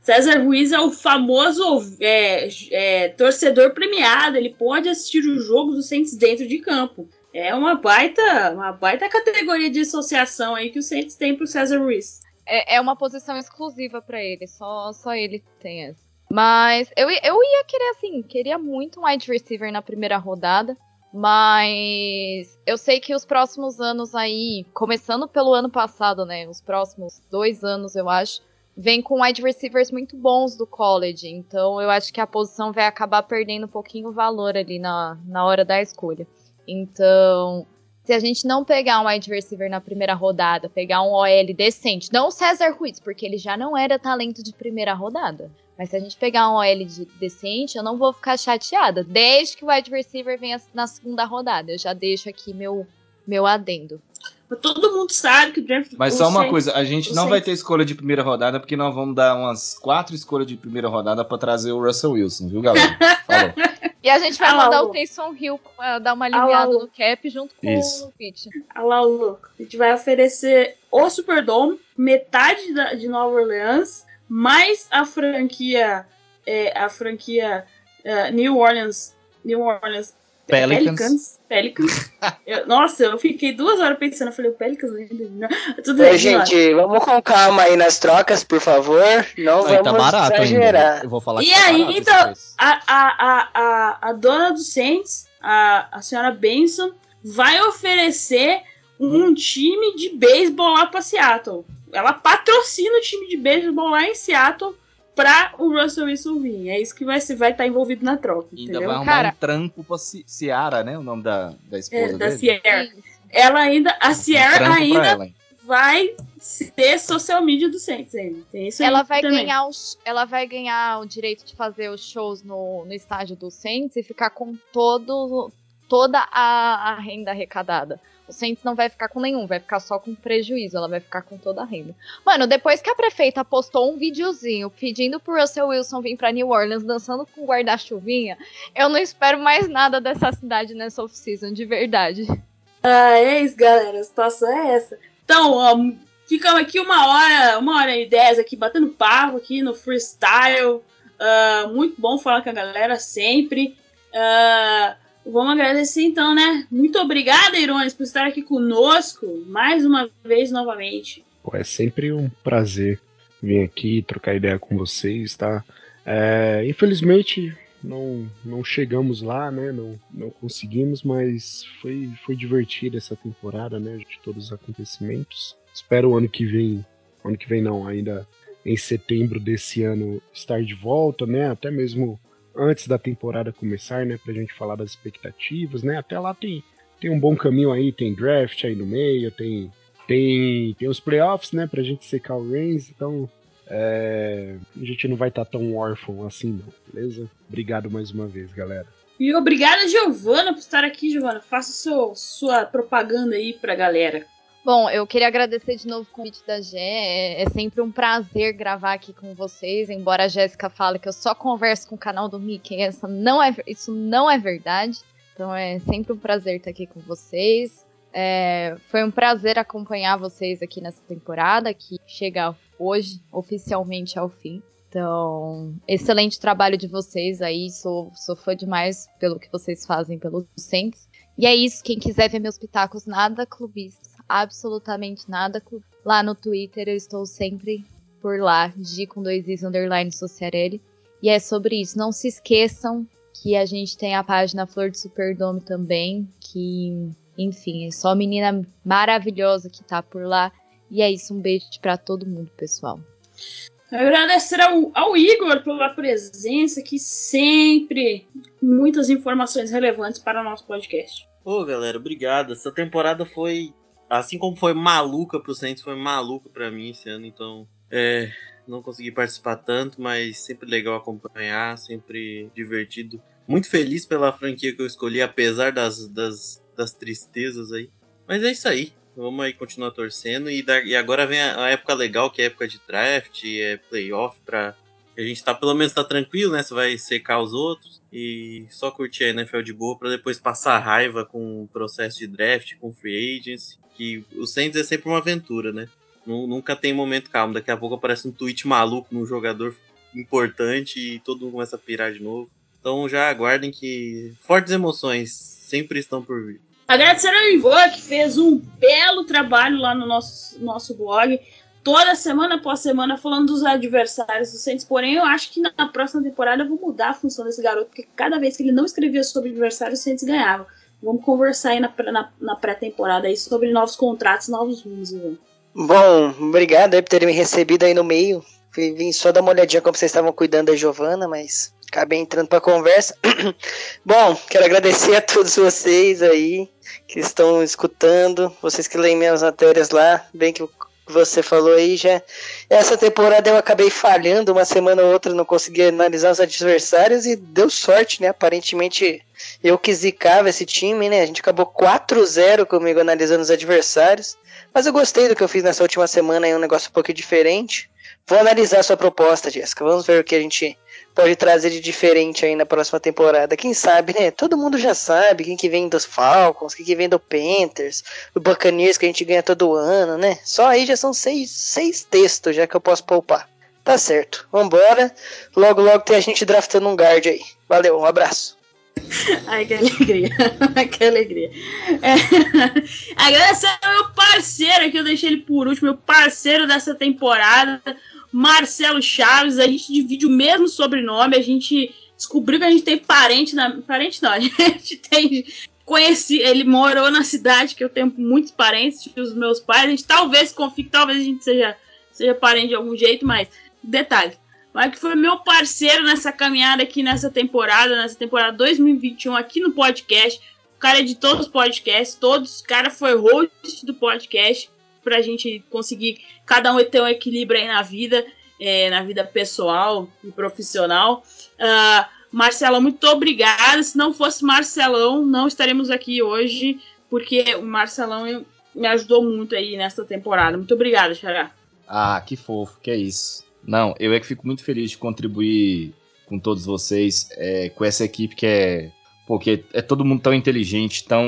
César Ruiz é o famoso é, é, torcedor premiado. Ele pode assistir os jogos do Saints dentro de campo. É uma baita, uma baita categoria de associação aí que o Saints tem pro César Ruiz. É, é uma posição exclusiva para ele, só, só ele tem essa. Mas eu, eu ia querer, assim, queria muito um wide receiver na primeira rodada. Mas eu sei que os próximos anos aí, começando pelo ano passado, né? Os próximos dois anos, eu acho, vem com wide receivers muito bons do college. Então eu acho que a posição vai acabar perdendo um pouquinho o valor ali na, na hora da escolha. Então, se a gente não pegar um wide receiver na primeira rodada, pegar um OL decente, não o César Ruiz, porque ele já não era talento de primeira rodada. Mas se a gente pegar um OL de decente, eu não vou ficar chateada. Desde que o wide receiver venha na segunda rodada. Eu já deixo aqui meu, meu adendo. Todo mundo sabe que o draft. Mas só uma coisa, a gente não vai ter escolha de primeira rodada, porque nós vamos dar umas quatro escolhas de primeira rodada para trazer o Russell Wilson, viu, galera? Falou. E a gente vai Alá, mandar o Taysom Hill pra dar uma aliviada no cap junto com Isso. o Pitch. Alá, louco. A gente vai oferecer o Superdome, metade da, de Nova Orleans, mais a franquia. É, a franquia uh, New Orleans. New Orleans Pelicans. Pelicans. Pelicans. eu, nossa, eu fiquei duas horas pensando. Eu falei, o Pelicans ainda. Tudo bem, gente, vamos com calma aí nas trocas, por favor. Não, Não tá vamos tá barato exagerar. Ainda. Eu vou falar e que tá aí, então, a, a, a, a dona do Saints, a, a senhora Benson, vai oferecer um time de beisebol lá pra Seattle. Ela patrocina o time de beisebol lá em Seattle pra o Russell Wilson vir. É isso que vai estar vai tá envolvido na troca. Ainda entendeu? vai arrumar Cara, um trampo pra Ciara, né? O nome da, da esposa é, da Sierra. Ela ainda. A Sierra um ainda vai ser social media do Saints ainda. Tem isso ela vai também. ganhar os, ela vai ganhar o direito de fazer os shows no, no estádio do Saints e ficar com todo toda a, a renda arrecadada. O Saints não vai ficar com nenhum, vai ficar só com prejuízo, ela vai ficar com toda a renda. Mano, depois que a prefeita postou um videozinho pedindo pro Russell Wilson vir pra New Orleans dançando com guarda-chuvinha, eu não espero mais nada dessa cidade nessa off-season, de verdade. Ah, é isso, galera, a situação é essa. Então, ficamos aqui uma hora, uma hora e dez aqui, batendo papo aqui no freestyle. Uh, muito bom falar com a galera sempre. Uh, Vamos agradecer então, né? Muito obrigada, Irones, por estar aqui conosco mais uma vez novamente. Pô, é sempre um prazer vir aqui trocar ideia com vocês, tá? É, infelizmente, não, não chegamos lá, né? Não, não conseguimos, mas foi, foi divertida essa temporada, né? De todos os acontecimentos. Espero o ano que vem, ano que vem não, ainda em setembro desse ano estar de volta, né? Até mesmo antes da temporada começar, né? Pra gente falar das expectativas, né? Até lá tem, tem um bom caminho aí, tem draft aí no meio, tem, tem, tem os playoffs, né? Pra gente secar o Reigns, então é, a gente não vai estar tá tão órfão assim, não, beleza? Obrigado mais uma vez, galera. E obrigada, Giovana, por estar aqui, Giovana. Faça seu, sua propaganda aí pra galera. Bom, eu queria agradecer de novo o convite da Gé. É, sempre um prazer gravar aqui com vocês. Embora a Jéssica fale que eu só converso com o canal do Mickey, essa não é, isso não é verdade. Então é sempre um prazer estar aqui com vocês. É, foi um prazer acompanhar vocês aqui nessa temporada que chega hoje oficialmente ao fim. Então, excelente trabalho de vocês aí. Sou, sou fã demais pelo que vocês fazem pelos Saints. E é isso. Quem quiser ver meus pitacos, nada clubistas absolutamente nada. Lá no Twitter eu estou sempre por lá, G com dois is underline Sociarelli. E é sobre isso. Não se esqueçam que a gente tem a página Flor de Superdome também, que, enfim, é só menina maravilhosa que tá por lá. E é isso, um beijo para todo mundo, pessoal. Agradecer ao, ao, Igor pela presença, que sempre muitas informações relevantes para o nosso podcast. Ô, galera, obrigado. Essa temporada foi assim como foi maluca pro Saints, foi maluca para mim esse ano, então é, não consegui participar tanto, mas sempre legal acompanhar, sempre divertido. Muito feliz pela franquia que eu escolhi, apesar das, das, das tristezas aí. Mas é isso aí. Vamos aí continuar torcendo. E, da, e agora vem a, a, época legal, que é a época de draft, é playoff, pra. A gente tá, pelo menos tá tranquilo, né? Você vai secar os outros. E só curtir a NFL de boa para depois passar raiva com o processo de draft, com free agency que o Saints é sempre uma aventura, né? Nunca tem momento calmo. Daqui a pouco aparece um tweet maluco num jogador importante e todo mundo começa a pirar de novo. Então já aguardem que fortes emoções sempre estão por vir. Agradecer ao Ivan, que fez um belo trabalho lá no nosso, nosso blog. Toda semana após semana falando dos adversários do Saints. Porém, eu acho que na próxima temporada eu vou mudar a função desse garoto, porque cada vez que ele não escrevia sobre adversários, o Saints ganhava. Vamos conversar aí na, na, na pré-temporada sobre novos contratos, novos rumos. Bom, obrigado aí por terem me recebido aí no meio. Vim só dar uma olhadinha como vocês estavam cuidando da Giovana, mas acabei entrando para conversa. Bom, quero agradecer a todos vocês aí que estão escutando, vocês que leem minhas matérias lá, bem que você falou aí já. Essa temporada eu acabei falhando, uma semana ou outra não consegui analisar os adversários e deu sorte, né? Aparentemente eu que zicava esse time, né? A gente acabou 4-0 comigo analisando os adversários. Mas eu gostei do que eu fiz nessa última semana, é um negócio um pouco diferente. Vou analisar a sua proposta, Jéssica. Vamos ver o que a gente pode trazer de diferente aí na próxima temporada. Quem sabe, né? Todo mundo já sabe quem que vem dos Falcons, quem que vem do Panthers, do Buccaneers que a gente ganha todo ano, né? Só aí já são seis, seis textos já que eu posso poupar. Tá certo. Vambora. Logo, logo tem a gente draftando um guard aí. Valeu, um abraço. Ai, que alegria. que alegria. É, agradecer ao meu parceiro, que eu deixei ele por último, meu parceiro dessa temporada, Marcelo Chaves. A gente divide o mesmo sobrenome, a gente descobriu que a gente tem parente na. Parente não, a gente tem. Conheci, ele morou na cidade que eu tenho muitos parentes, os meus pais. A gente talvez confie, talvez a gente seja, seja parente de algum jeito, mas detalhe mas que foi meu parceiro nessa caminhada aqui nessa temporada, nessa temporada 2021 aqui no podcast. O cara é de todos os podcasts, todos, o cara foi host do podcast pra gente conseguir cada um ter um equilíbrio aí na vida, é, na vida pessoal e profissional. Uh, muito obrigada. Se não fosse Marcelão, não estaremos aqui hoje, porque o Marcelão me ajudou muito aí nessa temporada. Muito obrigada, Xará. Ah, que fofo, que é isso. Não, eu é que fico muito feliz de contribuir com todos vocês, é, com essa equipe que é. Porque é todo mundo tão inteligente, tão.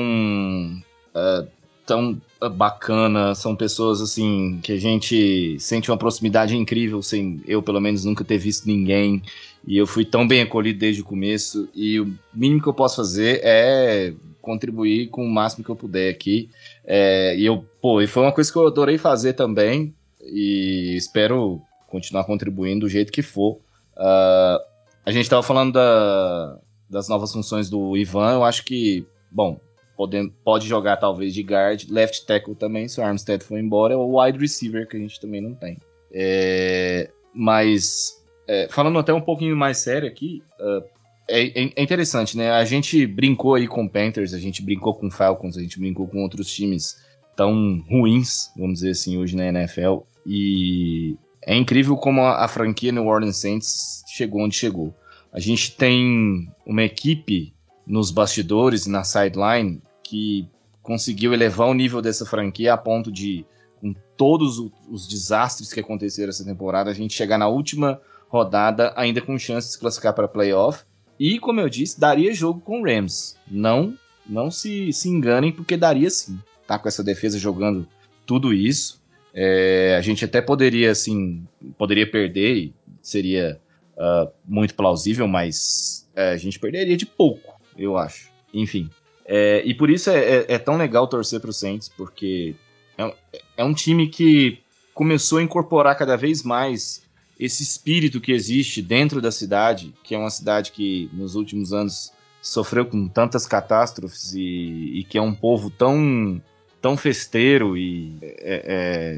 Uh, tão bacana, são pessoas assim que a gente sente uma proximidade incrível, sem eu pelo menos nunca ter visto ninguém. E eu fui tão bem acolhido desde o começo. E o mínimo que eu posso fazer é contribuir com o máximo que eu puder aqui. É, e eu, pô, e foi uma coisa que eu adorei fazer também. E espero continuar contribuindo do jeito que for. Uh, a gente tava falando da, das novas funções do Ivan, eu acho que, bom, podendo, pode jogar talvez de guard, left tackle também, se o Armstead for embora, ou wide receiver, que a gente também não tem. É, mas, é, falando até um pouquinho mais sério aqui, uh, é, é, interessante, né? A gente brincou aí com Panthers, a gente brincou com Falcons, a gente brincou com outros times tão ruins, vamos dizer assim, hoje na NFL, e é incrível como a, a franquia New Orleans Saints chegou onde chegou. A gente tem uma equipe nos bastidores e na sideline que conseguiu elevar o nível dessa franquia a ponto de, com todos os desastres que aconteceram essa temporada, a gente chegar na última rodada ainda com chance de classificar para playoff. E, como eu disse, daria jogo com o Rams. Não, não se, se enganem, porque daria sim. Tá com essa defesa jogando tudo isso. É, a gente até poderia, assim, poderia perder, seria uh, muito plausível, mas uh, a gente perderia de pouco, eu acho. Enfim. É, e por isso é, é, é, tão legal torcer para o Saints, porque é, é um time que começou a incorporar cada vez mais esse espírito que existe dentro da cidade, que é uma cidade que nos últimos anos sofreu com tantas catástrofes e, e que é um povo tão, tão festeiro e, é,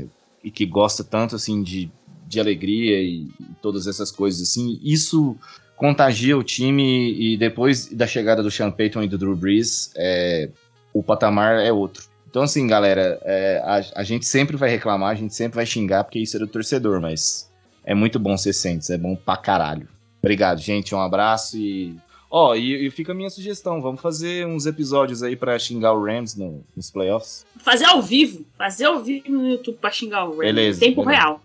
é, e que gosta tanto assim de, de alegria e, e todas essas coisas assim. Isso contagia o time e depois da chegada do Sean Payton e do Drew Brees, é, o patamar é outro. Então, assim, galera, é, a, a, gente sempre vai reclamar, a gente sempre vai xingar, porque isso é do torcedor, mas é muito bom ser Saints, é bom pra caralho. Obrigado, gente, um abraço e Ó, oh, e, e, fica a minha sugestão, vamos fazer uns episódios aí para xingar o Rams no, nos playoffs. Fazer ao vivo, fazer ao vivo no YouTube pra xingar o Rams, beleza, tempo beleza. real.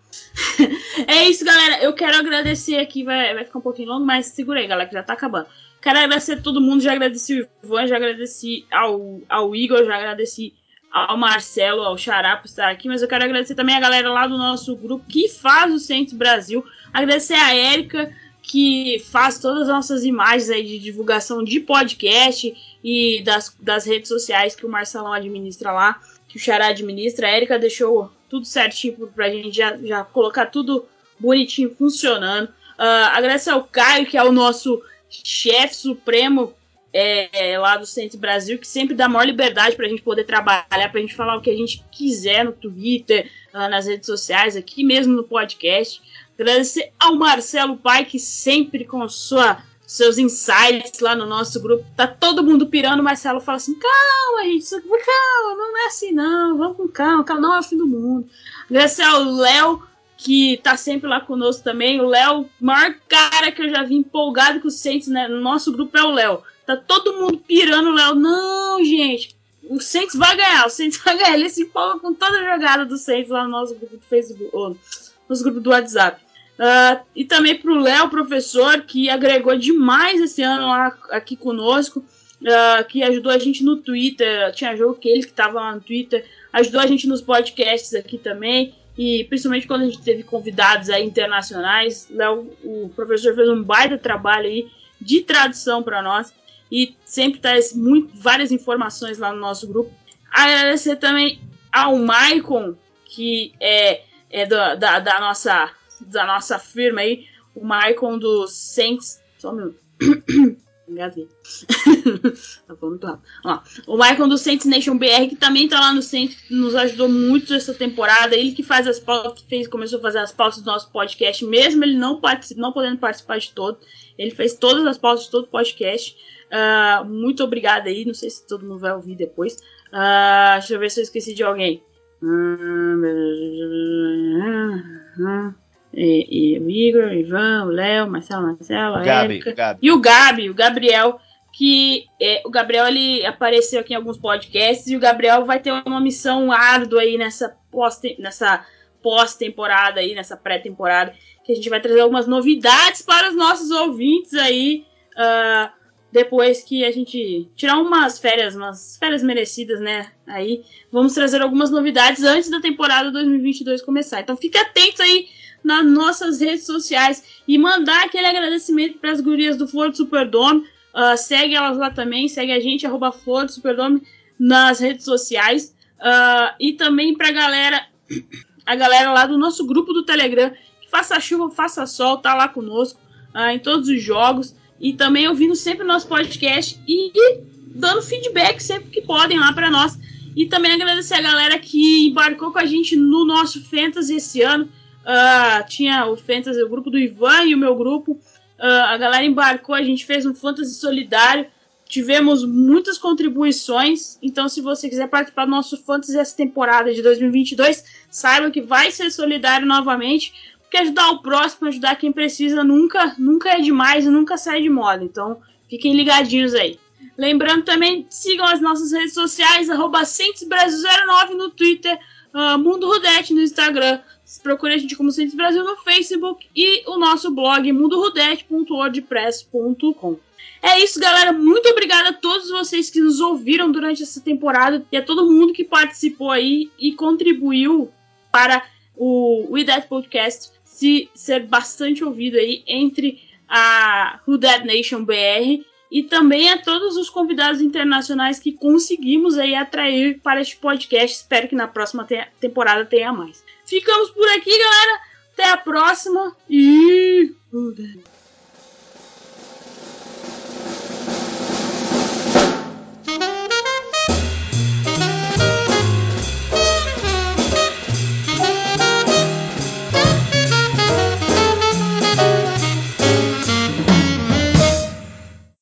é isso, galera, eu quero agradecer aqui, vai, vai ficar um pouquinho longo, mas segura aí, galera, que já tá acabando. Quero agradecer a todo mundo, já agradeci o Ivan, já agradeci ao, ao Igor, já agradeci ao Marcelo, ao Xará por estar aqui, mas eu quero agradecer também a galera lá do nosso grupo que faz o Centro Brasil, agradecer a Érica, que faz todas as nossas imagens aí de divulgação de podcast e das, das redes sociais que o Marcelão administra lá, que o Xará administra. A Erika deixou tudo certinho pra gente já, já colocar tudo bonitinho funcionando. Uh, agradecer ao Caio, que é o nosso chefe supremo é, lá do Centro Brasil, que sempre dá maior liberdade pra gente poder trabalhar, pra gente falar o que a gente quiser no Twitter, uh, nas redes sociais, aqui mesmo no podcast. Agradecer ao Marcelo Pai, que sempre com sua, seus insights lá no nosso grupo. Tá todo mundo pirando. O Marcelo fala assim: calma, gente, calma, não é assim não, vamos com calma, calma, não é o fim do mundo. Agradecer ao Léo, que tá sempre lá conosco também. O Léo, maior cara que eu já vi empolgado com os Saints né, no nosso grupo é o Léo. Tá todo mundo pirando o Léo. Não, gente, o Saints vai ganhar, o Saints vai ganhar. Ele se empolga com toda a jogada do Saints lá no nosso grupo do Facebook, ou nos grupos do WhatsApp. Uh, e também para o Léo, professor, que agregou demais esse ano lá, aqui conosco, uh, que ajudou a gente no Twitter. Tinha jogo que ele que estava lá no Twitter, ajudou a gente nos podcasts aqui também. E principalmente quando a gente teve convidados aí internacionais, Léo, o professor fez um baita trabalho aí de tradução para nós e sempre traz muito, várias informações lá no nosso grupo. Agradecer também ao Maicon, que é, é da, da nossa da nossa firma aí, o Maicon do Saints. Só um minuto. Tá falando rápido. Ó, o Maicon do Saints Nation BR, que também tá lá no Saints, nos ajudou muito essa temporada. Ele que faz as pautas, fez, começou a fazer as pautas do nosso podcast, mesmo ele não, não podendo participar de todo. Ele fez todas as pautas de todo o podcast. Uh, muito obrigado aí. Não sei se todo mundo vai ouvir depois. Uh, deixa eu ver se eu esqueci de alguém. E, e o Igor, o Ivan, o Léo, Marcelo, Marcelo, a Gabi, Érica. Gabi. E o Gabi, o Gabriel, que é, o Gabriel ele apareceu aqui em alguns podcasts e o Gabriel vai ter uma missão árdua aí nessa pós nessa pós-temporada aí, nessa pré-temporada, que a gente vai trazer algumas novidades para os nossos ouvintes aí, uh, depois que a gente tirar umas férias, umas férias merecidas, né? Aí vamos trazer algumas novidades antes da temporada 2022 começar. Então fique atento aí nas nossas redes sociais e mandar aquele agradecimento para as gurias do Flor do Superdome. Uh, segue elas lá também, segue a gente, arroba Flor do Superdome nas redes sociais. Uh, e também para a galera, a galera lá do nosso grupo do Telegram, faça chuva, faça sol, tá lá conosco. uh, em todos os jogos e também ouvindo sempre o nosso podcast e dando feedback sempre que podem lá para nós. E também agradecer a galera que embarcou com a gente no nosso Fantasy esse ano. Uh, tinha o Fantasy, o grupo do Ivan e o meu grupo. Uh, a galera embarcou, a gente fez um Fantasy solidário. Tivemos muitas contribuições. Então, se você quiser participar do nosso Fantasy essa temporada de 2022, saiba que vai ser solidário novamente porque ajudar o próximo, ajudar quem precisa, nunca, nunca é demais e nunca sai de moda. Então, fiquem ligadinhos aí. Lembrando também, sigam as nossas redes sociais, arroba 09 no Twitter, uh, Mundo Rudete no Instagram. Procure a gente como Cientes Brasil no Facebook e o nosso blog mundorudete.wordpress.com. É isso, galera. Muito obrigada a todos vocês que nos ouviram durante essa temporada e a todo mundo que participou aí e contribuiu para o We That Podcast se ser bastante ouvido aí entre a Who That Nation BR e também a todos os convidados internacionais que conseguimos aí atrair para este podcast. Espero que na próxima te temporada tenha mais. Ficamos por aqui, galera. Até a próxima e.